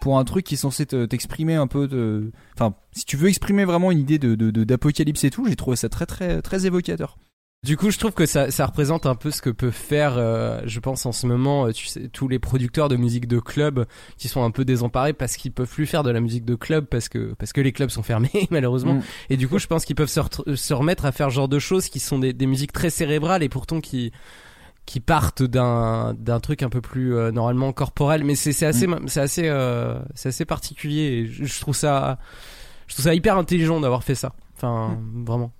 pour un truc qui est censé te- t'exprimer un peu de. Enfin, si tu veux exprimer vraiment une idée de de- d'apocalypse et tout, j'ai trouvé ça très très très évocateur. Du coup, je trouve que ça, ça représente un peu ce que peut faire, euh, je pense en ce moment, euh, tu sais, tous les producteurs de musique de club qui sont un peu désemparés parce qu'ils peuvent plus faire de la musique de club parce que parce que les clubs sont fermés malheureusement. Mm. Et du coup, je pense qu'ils peuvent se, re- se remettre à faire ce genre de choses qui sont des, des musiques très cérébrales et pourtant qui qui partent d'un d'un truc un peu plus euh, normalement corporel. Mais c'est c'est assez c'est assez euh, c'est assez particulier. Et je, je trouve ça je trouve ça hyper intelligent d'avoir fait ça. Enfin, vraiment.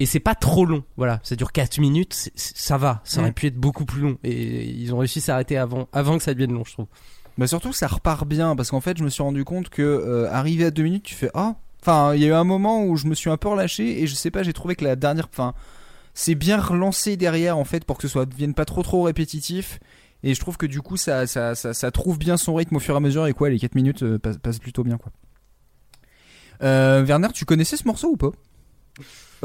Et c'est pas trop long, voilà. Ça dure 4 minutes, ça va. Ça aurait pu être beaucoup plus long. Et ils ont réussi à s'arrêter avant, avant que ça devienne long, je trouve. Bah surtout ça repart bien parce qu'en fait je me suis rendu compte que euh, arrivé à deux minutes tu fais ah enfin il y a eu un moment où je me suis un peu relâché et je sais pas j'ai trouvé que la dernière enfin c'est bien relancé derrière en fait pour que ce soit devienne pas trop trop répétitif et je trouve que du coup ça ça, ça, ça trouve bien son rythme au fur et à mesure et quoi les 4 minutes euh, passent, passent plutôt bien quoi. Euh, Werner tu connaissais ce morceau ou pas?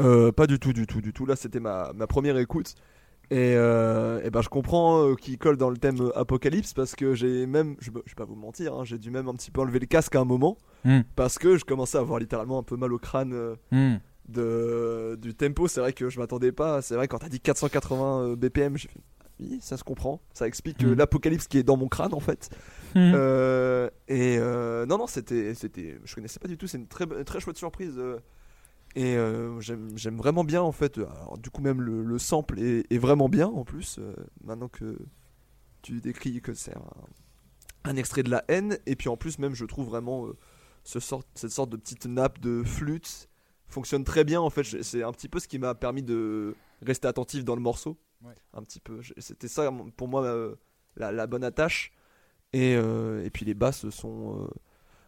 Euh, pas du tout, du tout, du tout. Là, c'était ma, ma première écoute. Et, euh, et ben, je comprends euh, qu'il colle dans le thème apocalypse parce que j'ai même, je, je vais pas vous mentir, hein, j'ai dû même un petit peu enlever le casque à un moment Hmm. parce que je commençais à avoir littéralement un peu mal au crâne Hmm. de, du tempo. C'est vrai que je m'attendais pas. C'est vrai quand t'as dit 480 euh, BPM, j'ai fait oui, ça se comprend. Ça explique Hmm. l'apocalypse qui est dans mon crâne en fait. Euh, et euh, non, non, c'était, c'était, je connaissais pas du tout. C'est une très, très chouette surprise. euh, et euh, j'aime, vraiment bien en fait. Alors, du coup, même le, le sample est, est vraiment bien en plus. euh, maintenant que tu décris que c'est un, un extrait de la haine. Et puis en plus, même, je trouve vraiment euh, ce sort, cette sorte de petite nappe de flûte fonctionne très bien en fait. C'est un petit peu ce qui m'a permis de rester attentif dans le morceau. Ouais. Un petit peu. C'était ça pour moi la, la bonne attache. Et, et puis les basses sont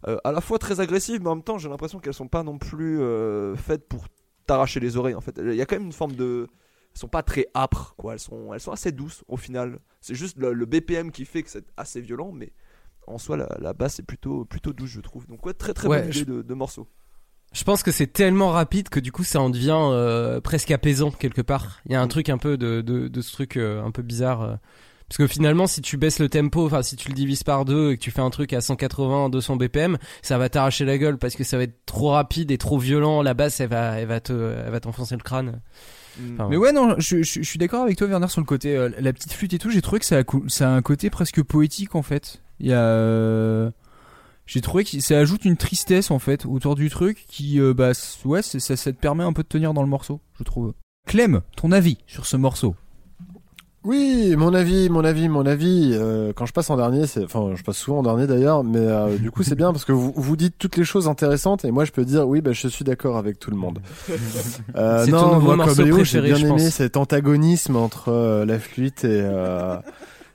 à la fois très agressives, mais en même temps j'ai l'impression qu'elles sont pas non plus euh, faites pour t'arracher les oreilles. En fait, il y a quand même une forme de, elles sont pas très âpres, quoi. Elles sont, elles sont assez douces au final. C'est juste le, le BPM qui fait que c'est assez violent, mais en soi la, la basse est plutôt, plutôt douce, je trouve. Donc ouais, très très Ouais, bonne idée je- de, de morceau. Je pense que c'est tellement rapide que du coup ça en devient euh, presque apaisant quelque part. Il y a un Mm. truc un peu de, de, de ce truc euh, un peu bizarre. Parce que finalement, si tu baisses le tempo, enfin si tu le divises par deux et que tu fais un truc à 180, 200 BPM, ça va t'arracher la gueule parce que ça va être trop rapide et trop violent. La basse, elle va, elle va te, elle va t'enfoncer le crâne. Enfin, Mais ouais, non, je, je- je suis d'accord avec toi, Werner, sur le côté euh, la petite flûte et tout. J'ai trouvé que ça a, cou- ça a un côté presque poétique en fait. Il y a, euh, j'ai trouvé que ça ajoute une tristesse en fait autour du truc qui, euh, bah, ouais, ça te permet un peu de tenir dans le morceau, je trouve. Clem, ton avis sur ce morceau? Oui, mon avis, mon avis, mon avis. Euh, quand je passe en dernier, c'est, enfin, je passe souvent en dernier d'ailleurs, mais euh, du coup c'est bien parce que vous vous dites toutes les choses intéressantes et moi je peux dire oui, bah, je suis d'accord avec tout le monde. Euh, ton non, moi morceau Corbeau, j'ai bien aimé cet antagonisme entre euh, la flûte et, euh,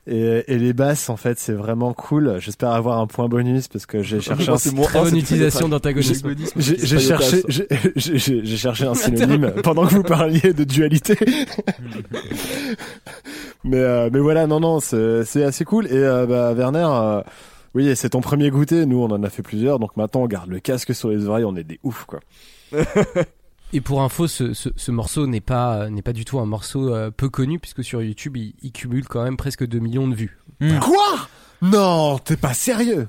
et et les basses. En fait, c'est vraiment cool. J'espère avoir un point bonus parce que j'ai cherché un, C'est mon Très bonne utilisation d'antagonisme. j'ai j'ai cherché, j'ai j'ai- j'ai- j'ai cherché un synonyme pendant que vous parliez de dualité. mais euh, mais voilà, non non, c'est c'est assez cool. Et euh, bah, Werner, euh, oui, c'est ton premier goûter. Nous, on en a fait plusieurs, donc maintenant on garde le casque sur les oreilles, on est des oufs quoi. Et pour info, ce, ce, ce morceau n'est pas n'est pas du tout un morceau euh, peu connu puisque sur YouTube, il, il cumule quand même presque 2 millions de vues. Quoi? Non, t'es pas sérieux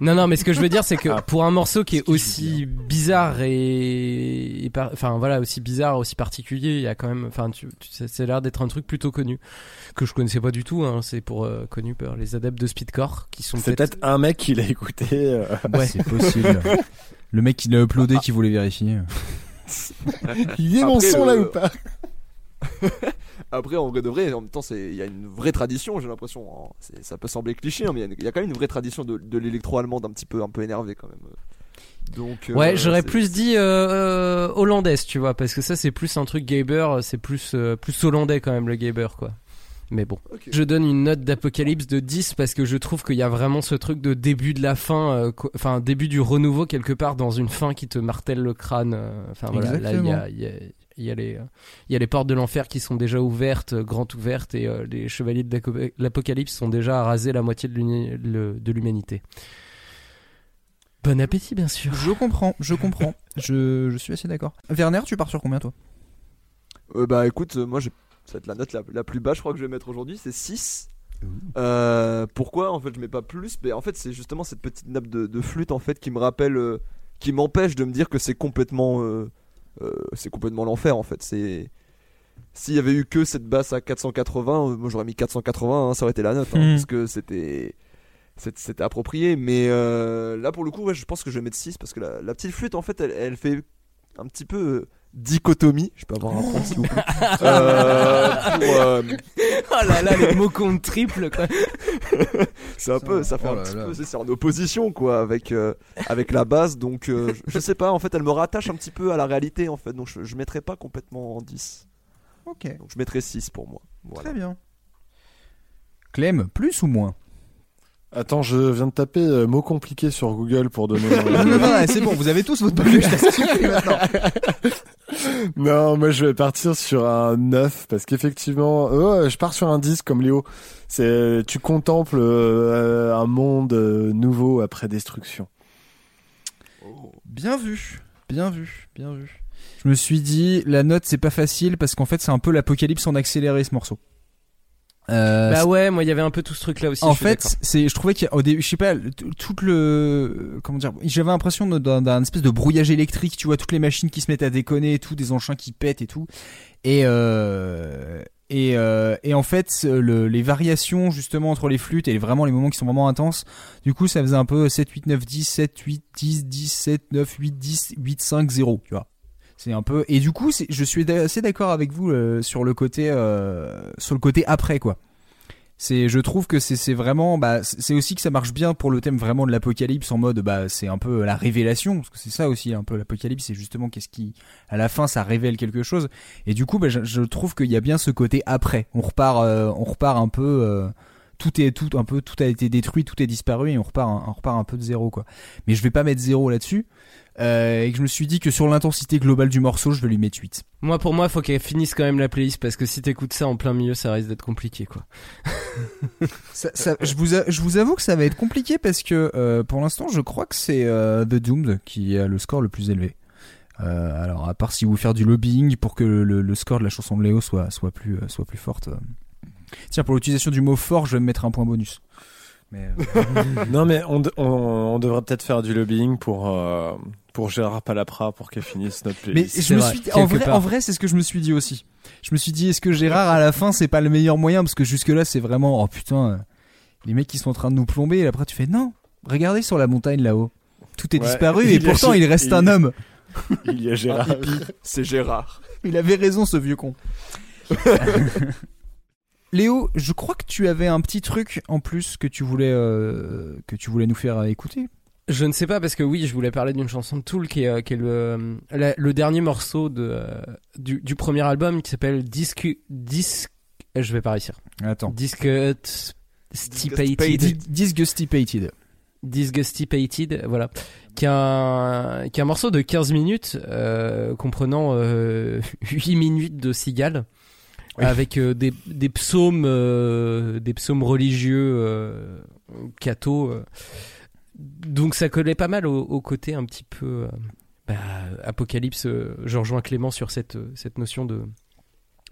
Non, non, mais ce que je veux dire, c'est que Ah. pour un morceau qui est aussi bizarre et, et par- enfin voilà, aussi bizarre, aussi particulier, il y a quand même, enfin, tu, tu- ça ça a l'air d'être un truc plutôt connu que je connaissais pas du tout. Hein, c'est pour euh, connu par les adeptes de speedcore qui sont C'est peut-être. un mec qui l'a écouté. euh, Ouais, c'est possible. Le mec qui l'a uploadé qui voulait vérifier. Il y est mon Après, son là euh, ou pas? Après, en vrai de vrai, en même temps, c'est il y a une vraie tradition, j'ai l'impression. hein. Ça peut sembler cliché, hein, mais il y a y, quand même une vraie tradition de, de l'électro-allemande un petit peu, un peu énervé quand même. Donc. euh, Ouais, j'aurais plus dit euh, euh, hollandaise, tu vois, parce que ça c'est plus un truc Gaber, c'est plus euh, plus hollandais quand même le Gaber quoi. Mais bon, je donne une note d'Apocalypse de 10 parce que je trouve qu'il y a vraiment ce truc de début de la fin, euh, enfin début du renouveau quelque part dans une fin qui te martèle le crâne. euh, Enfin voilà, là il y a, il y a- il y a les il y a les portes de l'enfer qui sont déjà ouvertes, euh, grandes ouvertes, et euh, les chevaliers de l'Apocalypse sont déjà à raser la moitié de l'humanité. Bon appétit bien sûr. Je comprends, je comprends. je, je suis assez d'accord. Werner, tu pars sur combien toi? Euh, bah écoute, moi, j'ai- ça va être la note la, la plus basse, je crois que je vais mettre aujourd'hui, c'est 6. Euh, pourquoi en fait je mets pas plus? Mais en fait c'est justement cette petite nappe de, de flûte en fait qui me rappelle, euh, qui m'empêche de me dire que c'est complètement, euh, euh, c'est complètement l'enfer en fait. C'est s'il y avait eu que cette basse à 480, euh, moi j'aurais mis 480, hein, ça aurait été la note hein, Mhm. parce que c'était c'était c'était approprié. Mais euh, là pour le coup, ouais, je pense que je vais mettre 6 parce que la, la petite flûte en fait elle, elle fait un petit peu euh, dichotomie. Je peux avoir un point s'il vous plaît. Euh, pour, euh, Oh là là, les mots comptent triple quoi. c'est un peu, ça fait Oh un là petit là. peu, c'est c'est en opposition quoi avec euh, avec la base. Donc euh, je, je sais pas, en fait, elle me rattache un petit peu à la réalité en fait. Donc je, je mettrai pas complètement en 10. Ok, Donc je mettrai 6 pour moi. Voilà. très bien. Clem, plus ou moins? Attends, je viens de taper euh, mots compliqués sur Google pour donner. Non, non, non, c'est bon, vous avez tous votre papier, je t'assure maintenant. non, moi je vais partir sur un 9 parce qu'effectivement, oh, je pars sur un 10 comme Léo. C'est tu contemples euh, un monde euh, nouveau après destruction. Bien vu, bien vu, bien vu. Je me suis dit, la note c'est pas facile parce qu'en fait c'est un peu l'apocalypse en accéléré ce morceau. Euh, Bah ouais, moi il y avait un peu tout ce truc là aussi. en fait, c'est, je trouvais qu'au début, je sais pas, tout le, comment dire, j'avais l'impression d'un, espèce de brouillage électrique, tu vois, toutes les machines qui se mettent à déconner et tout, des engins qui pètent et tout. Et, euh, et, euh, et en fait, le, les variations justement entre les flûtes et vraiment les moments qui sont vraiment intenses, du coup, ça faisait un peu 7, 8, 9, 10, 7, 8, 10, 10, 7, 9, 8, 10, 8, 5, 0, tu vois. C'est un peu et du coup je suis assez d'accord avec vous euh, sur le côté euh, sur le côté après quoi. C'est je trouve que c'est vraiment bah c'est aussi que ça marche bien pour le thème vraiment de l'apocalypse en mode bah c'est un peu la révélation parce que c'est ça aussi un peu l'apocalypse c'est justement qu'est-ce qui à la fin ça révèle quelque chose et du coup bah, je, trouve qu'il y a bien ce côté après on repart euh, on repart un peu tout est tout un peu tout a été détruit tout est disparu et on repart un- on repart un peu de zéro quoi mais je vais pas mettre zéro là-dessus euh, et que je me suis dit que sur l'intensité globale du morceau je vais lui mettre 8 Moi pour moi, faut qu'elle finisse quand même la playlist parce que si t'écoutes ça en plein milieu, ça risque d'être compliqué quoi. Ça- ça- je, vous a- je vous avoue que ça va être compliqué parce que euh, pour l'instant, je crois que c'est euh, The Doomed qui a le score le plus élevé. Euh, alors, à part si vous faire du lobbying pour que le, le- score de la chanson de Léo soit, soit, plus, soit plus forte. Tiens, pour l'utilisation du mot fort, je vais me mettre un point bonus. Mais, euh, non mais on, de- on, on devrait peut-être faire du lobbying pour euh, pour Gérard Palapra pour qu'elle finisse notre mais playlist. je me vrai, suis quelque en vrai, part. en vrai, c'est ce que je me suis dit aussi. Je me suis dit, est-ce que Gérard à la fin, c'est pas le meilleur moyen? Parce que jusque là, c'est vraiment, oh putain, euh, les mecs qui sont en train de nous plomber. Et après, tu fais non. Regardez sur la montagne là-haut. Tout est Ouais. disparu et pourtant il reste il- un homme. Il y a Gérard. C'est Gérard. Il avait raison, ce vieux con. Léo, je crois que tu avais un petit truc en plus que tu voulais euh, que tu voulais nous faire écouter. Je ne sais pas parce que oui, je voulais parler d'une chanson de Tool qui est, euh, qui est le, euh, la- le dernier morceau de, du, du premier album qui s'appelle Disc Disc. Je vais pas réussir. Attends. Disgust Stipated. Disgustipated. Disgustipated. Voilà. Qui est un, qui est un morceau de 15 minutes euh, comprenant euh, 8 minutes de avec euh, des, psaumes, euh, des psaumes religieux euh, catho. Donc ça collait pas mal au, au côté un petit peu bah, apocalypse. je rejoins Clément sur cette cette notion de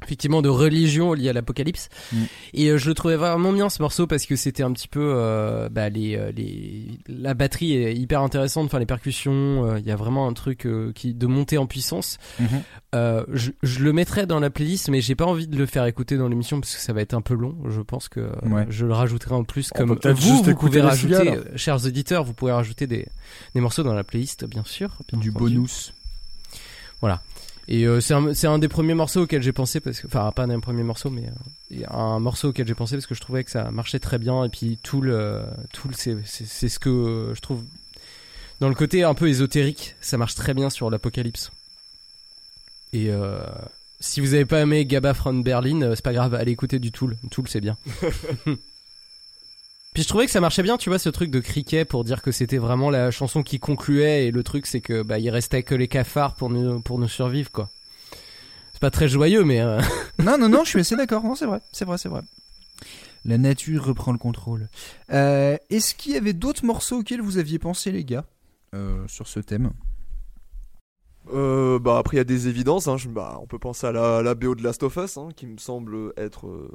effectivement de religion liée à l'apocalypse Mm. et euh, je le trouvais vraiment bien ce morceau parce que c'était un petit peu euh, bah, les, euh, les la batterie est hyper intéressante enfin les percussions euh, il y a vraiment un truc euh, qui de monter en puissance Mhm. euh, je, je le mettrai dans la playlist mais j'ai pas envie de le faire écouter dans l'émission parce que ça va être un peu long je pense que Ouais. je le rajouterai en plus On comme vous juste vous pouvez rajouter chers auditeurs vous pouvez rajouter des, des morceaux dans la playlist bien sûr bien Du entendu. bonus. Et euh, c'est un, un des premiers morceaux auxquels j'ai pensé parce que enfin pas un des premiers morceaux mais euh, un morceau auquel j'ai pensé parce que je trouvais que ça marchait très bien et puis tout le tout c'est ce que euh, je trouve dans le côté un peu ésotérique ça marche très bien sur l'apocalypse. Et si vous avez pas aimé Gabba from Berlin, c'est pas grave, allez écouter du Tool. Tool c'est bien. Puis je trouvais que ça marchait bien, tu vois, ce truc de criquet pour dire que c'était vraiment la chanson qui concluait et le truc c'est que bah il restait que les cafards pour nous pour nous survivre quoi. C'est pas très joyeux mais euh, non, non, non, je suis assez d'accord. Non, c'est vrai, c'est vrai, c'est vrai. La nature reprend le contrôle. Euh, Est-ce qu'il y avait d'autres morceaux auxquels vous aviez pensé, les gars, euh, sur ce thème? Euh, bah après il y a des évidences, hein. Je- bah, on peut penser à la, la BO de Last of Us, hein, qui me semble être euh,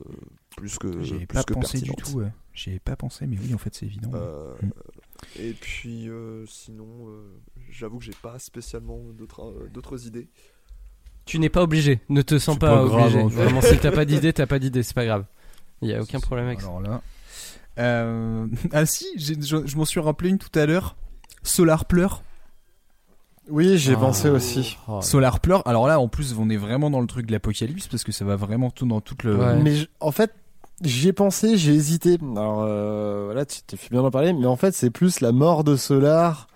plus que plus pas que pensé du pertinente. tout. ouais. J'y avais pas pensé, mais oui, en fait, c'est évident. Euh, Mm. Et puis euh, sinon, euh, j'avoue que j'ai pas spécialement d'autres euh, d'autres idées. tu n'es pas obligé, ne te sens pas, pas grave, obligé. en fait. Vraiment si t'as pas d'idée, t'as pas d'idée, c'est pas grave. Il y a aucun problème avec ça. Là. Euh, Ah si, j'ai- je, je m'en suis rappelé une tout à l'heure. Solar Pleur. Oui, j'ai Ah. pensé aussi. Oh, Solar Pleur. Alors là, en plus, on est vraiment dans le truc de l'apocalypse parce que ça va vraiment tout dans toute le. Ouais. Mais je- en fait, j'y ai pensé, j'ai hésité. Alors euh, voilà, tu t'es fait bien d'en parler, mais en fait, c'est plus la mort de Solar.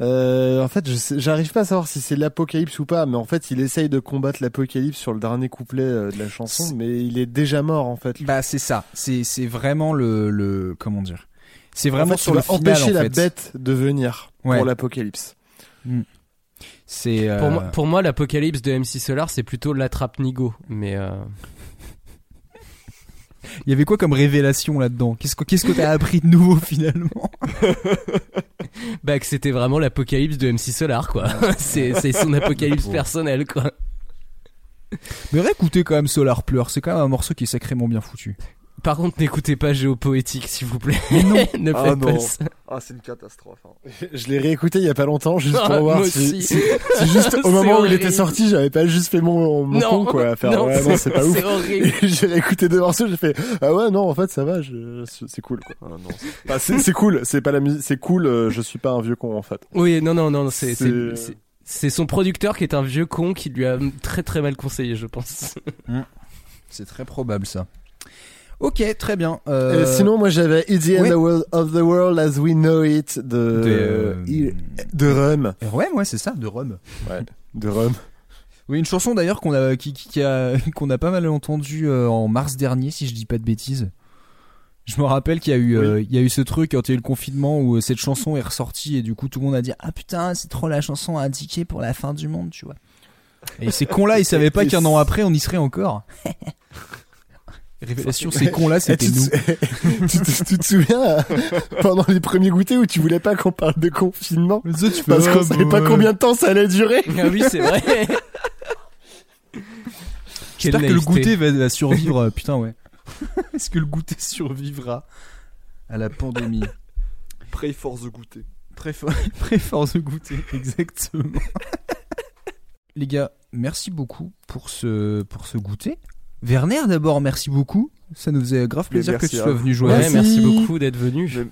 Euh, en fait, j'arrive pas à savoir si c'est l'apocalypse ou pas, mais en fait, il essaye de combattre l'apocalypse sur le dernier couplet euh, de la chanson, mais il est déjà mort en fait. Bah c'est ça. C'est c'est vraiment le le comment dire? C'est En vraiment fait, sur le final empêcher en la fait. bête de venir Ouais. pour l'apocalypse. C'est euh, Pour, moi, pour moi, l'apocalypse de MC Solar, c'est plutôt l'attrape Nigo. Mais euh, il y avait quoi comme révélation là-dedans? Qu'est-ce que qu'est-ce que t'as appris de nouveau finalement? Bah, que c'était vraiment l'apocalypse de MC Solar, quoi. c'est c'est son apocalypse personnel, quoi. Mais réécoutez quand même Solar Pleur. C'est quand même un morceau qui est sacrément bien foutu. Par contre, n'écoutez pas Géopoétique, s'il vous plaît. ne faites Ah pas non. ça. Ah c'est une catastrophe. hein. Je l'ai réécouté il y a pas longtemps, juste Ah, pour voir moi si, si juste au C'est moment où il était sorti, j'avais pas juste fait mon, mon Non, con quoi, à faire non, ouais, non, c'est pas ouf. C'est j'ai réécouté deux morceaux, j'ai fait ah ouais non en fait ça va, je- c'est cool quoi. Ah non, c'est- Enfin, c'est c'est cool, c'est pas la musique, c'est cool. euh, je suis pas un vieux con en fait. Oui, non, non, non, c'est c'est- C'est- c'est- c'est son producteur qui est un vieux con qui lui a très très mal conseillé, je pense. C'est très probable ça. Ok, très bien. Euh, sinon moi j'avais It's the End ouais. the world of the world as we know it de de, euh, de Rum, Ouais, ouais, c'est ça, de Rome. de Rum. Oui, une chanson d'ailleurs qu'on a qui, qui- qui a qu'on a pas mal entendu euh, en mars dernier, si je dis pas de bêtises. Je me rappelle qu'il y a eu euh, il y a eu ce truc quand il y a eu le confinement où euh, cette chanson est ressortie et du coup tout le monde a dit ah putain c'est trop la chanson indiquée pour la fin du monde, tu vois. Et ces cons là ils savaient pas qu'un an après on y serait encore. Révélation, ces cons là Eh, c'était tu, nous. te- tu, te, tu te souviens euh, pendant les premiers goûters où tu voulais pas qu'on parle de confinement? Parce qu'on savait pas combien de temps ça allait durer. ah oui, c'est vrai. J'espère que le goûter va, va survivre. euh, putain, ouais. Est-ce que le goûter survivra à la pandémie? Pray for the goûter. Très fort de goûter, exactement. Les gars, merci beaucoup pour ce, pour ce goûter. Werner, d'abord, merci beaucoup. Ça nous faisait grave plaisir que tu sois venu jouer. Merci. merci beaucoup d'être venu. Mais,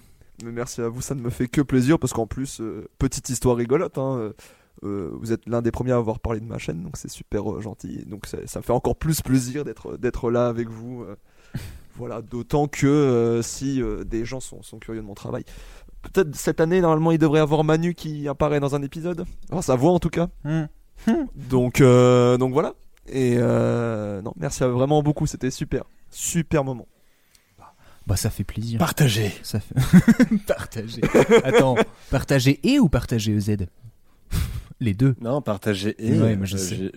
mais merci à vous, ça ne me fait que plaisir parce qu'en plus, euh, petite histoire rigolote, hein, euh, euh, vous êtes l'un des premiers à avoir parlé de ma chaîne, donc c'est super euh, gentil. Donc ça, ça me fait encore plus plaisir d'être d'être là avec vous. euh. voilà, d'autant que euh, si euh, des gens sont, sont curieux de mon travail, peut-être cette année normalement il devrait y avoir Manu qui apparaît dans un épisode. Alors sa voix en tout cas. Hmm. Donc euh, donc voilà. Et euh, non, merci à vraiment beaucoup, c'était super, super moment. Bah, ça fait plaisir. Partagez. Ça fait... partager. Attends, partager et ou partager EZ Les deux. Non, partagez et. Ouais, moi, je euh, sais.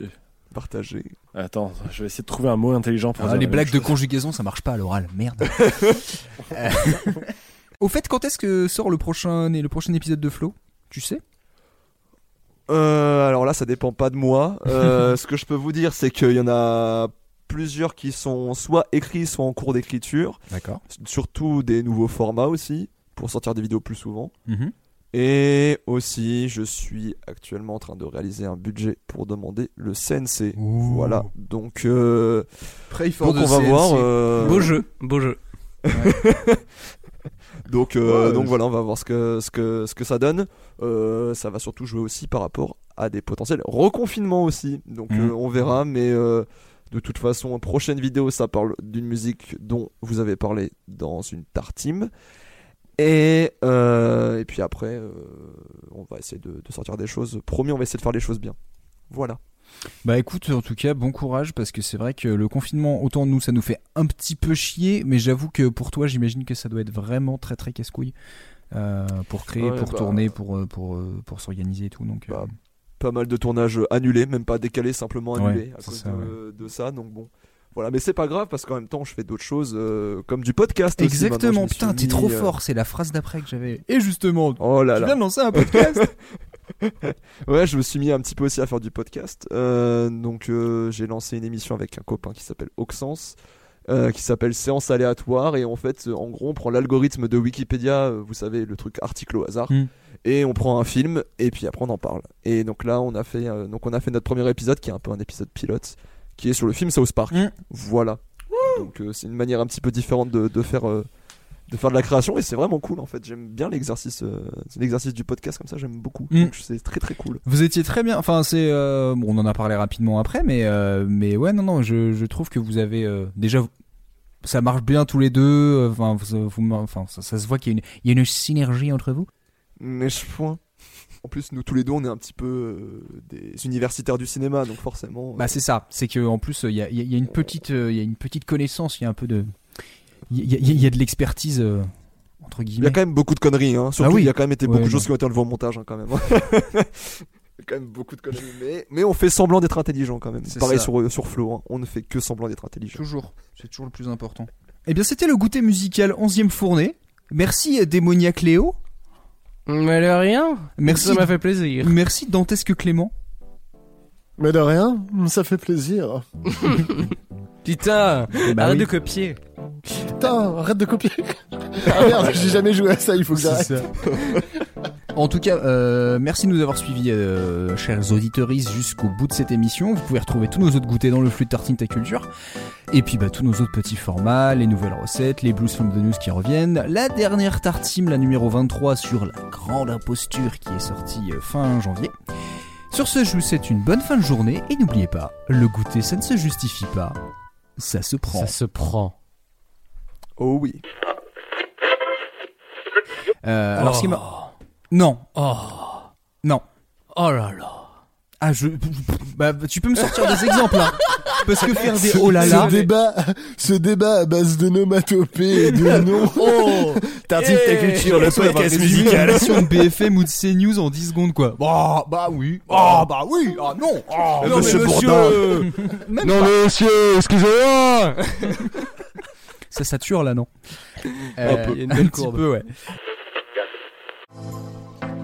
Partagé. Attends, je vais essayer de trouver un mot intelligent pour Ah, dire les la blagues de conjugaison, ça marche pas à l'oral. Merde. Euh, Au fait, quand est-ce que sort le prochain, le prochain épisode de Flow Tu sais? Euh, alors là, ça dépend pas de moi. Euh, ce que je peux vous dire, c'est qu'il y en a plusieurs qui sont soit écrits, soit en cours d'écriture. D'accord. Surtout des nouveaux formats aussi, pour sortir des vidéos plus souvent. Mhm. Et aussi, je suis actuellement en train de réaliser un budget pour demander le CNC. Voilà. Donc, euh, Pray for donc the on va CNC. voir. euh, Beau jeu, beau jeu. Donc, euh, Ouais, donc voilà, on va voir ce que, ce que, ce que ça donne. Euh, ça va surtout jouer aussi par rapport à des potentiels reconfinements aussi. Donc Mhm. euh, on verra, mais de toute façon, prochaine vidéo, ça parle d'une musique dont vous avez parlé dans une tartine. Et, et puis après, on va essayer de, de sortir des choses. Promis, on va essayer de faire les choses bien. Voilà. Bah écoute, en tout cas, bon courage parce que c'est vrai que le confinement, autant nous, ça nous fait un petit peu chier, mais j'avoue que pour toi, j'imagine que ça doit être vraiment très très casse-couille euh, pour créer, Ouais, pour bah, tourner, pour euh, pour euh, pour s'organiser et tout. Donc, euh, Bah, Pas mal de tournages annulés, même pas décalés, simplement Ouais, annulés à cause ça, de, de ça. Donc bon. Voilà, mais c'est pas grave parce qu'en même temps, je fais d'autres choses euh, comme du podcast. exactement. Putain, t'es mis, trop fort. C'est la phrase d'après que j'avais. Et justement, Oh là tu là. viens de lancer un podcast. Ouais, je me suis mis un petit peu aussi à faire du podcast. Euh, donc, euh, j'ai lancé une émission avec un copain qui s'appelle Oxens, euh, qui s'appelle Séance aléatoire. Et en fait, en gros, on prend l'algorithme de Wikipédia, vous savez, le truc article au hasard, Mm. et on prend un film, et puis après, on en parle. Et donc là, on a fait, euh, donc on a fait notre premier épisode, qui est un peu un épisode pilote, qui est sur le film South Park. Mm. Voilà. Donc, euh, c'est une manière un petit peu différente de, de faire. De faire de la création et c'est vraiment cool en fait j'aime bien l'exercice euh, l'exercice du podcast comme ça j'aime beaucoup Mm. Donc, c'est très très cool Vous étiez très bien. Enfin, c'est. euh, bon, on en a parlé rapidement après, mais euh, mais ouais, non, non. Je, je trouve que vous avez déjà. Ça marche bien tous les deux. Enfin, vous, vous- enfin, ça, ça se voit qu'il y a une, il y a une synergie entre vous. Mais je point. En plus, nous tous les deux, on est un petit peu des universitaires du cinéma, donc forcément. Bah, c'est ça. C'est que en plus, il y a, y a- y a une petite, il y a une petite connaissance. Il y a un peu de, il y a, y y de l'expertise euh, entre il y guillemets. a quand même beaucoup de conneries, hein. Surtout, Ah oui. il y a quand même été Ouais, beaucoup de choses qui ont été enlevées au montage, hein, quand même. il y a quand même beaucoup de conneries, mais, mais on fait semblant d'être intelligent quand même. C'est Pareil ça. sur, sur Flo, hein. on ne fait que semblant d'être intelligent. Toujours. C'est toujours le plus important. Eh bien, c'était le goûter musical 11e fournée. Merci euh, Démoniaque Léo. Mais de rien. Merci. Ça m'a fait plaisir. Merci Dantesque Clément. Mais de rien, ça fait plaisir. Putain, Bah arrête oui. de copier. Putain, arrête de copier. ah merde, j'ai jamais joué à ça, il faut que j'arrête. En tout cas, euh, merci de nous avoir suivis, euh, chers auditeuristes, jusqu'au bout de cette émission. Vous pouvez retrouver tous nos autres goûters dans le flux de Tartine Ta Culture. Et puis, bah, tous nos autres petits formats, les nouvelles recettes, les blues from the news qui reviennent. La dernière tartine, la numéro 23 sur la grande imposture qui est sortie euh, fin janvier. Sur ce, je vous souhaite une bonne fin de journée. Et n'oubliez pas, le goûter, ça ne se justifie pas. Ça se prend. Ça se prend. Oh oui. Euh, alors, ce qui m'a- Oh. Non, Oh. non. Oh là là. Ah, je. Bah, tu peux me sortir des exemples, là. Parce que faire des Ce- oh là là. Ce débat, ce débat à base de nomatopées et de noms. Oh Tartine ta culture, le podcast musical. De BFM ou de CNews en 10 secondes, quoi. Bah, bah oui. Ah, bah oui. Ah non. Ah, non, Monsieur mais Bourdin. Même Non, pas. monsieur, excusez-moi. Ça sature, là, non Un peu. Il y a une un belle petit courbe. peu, ouais.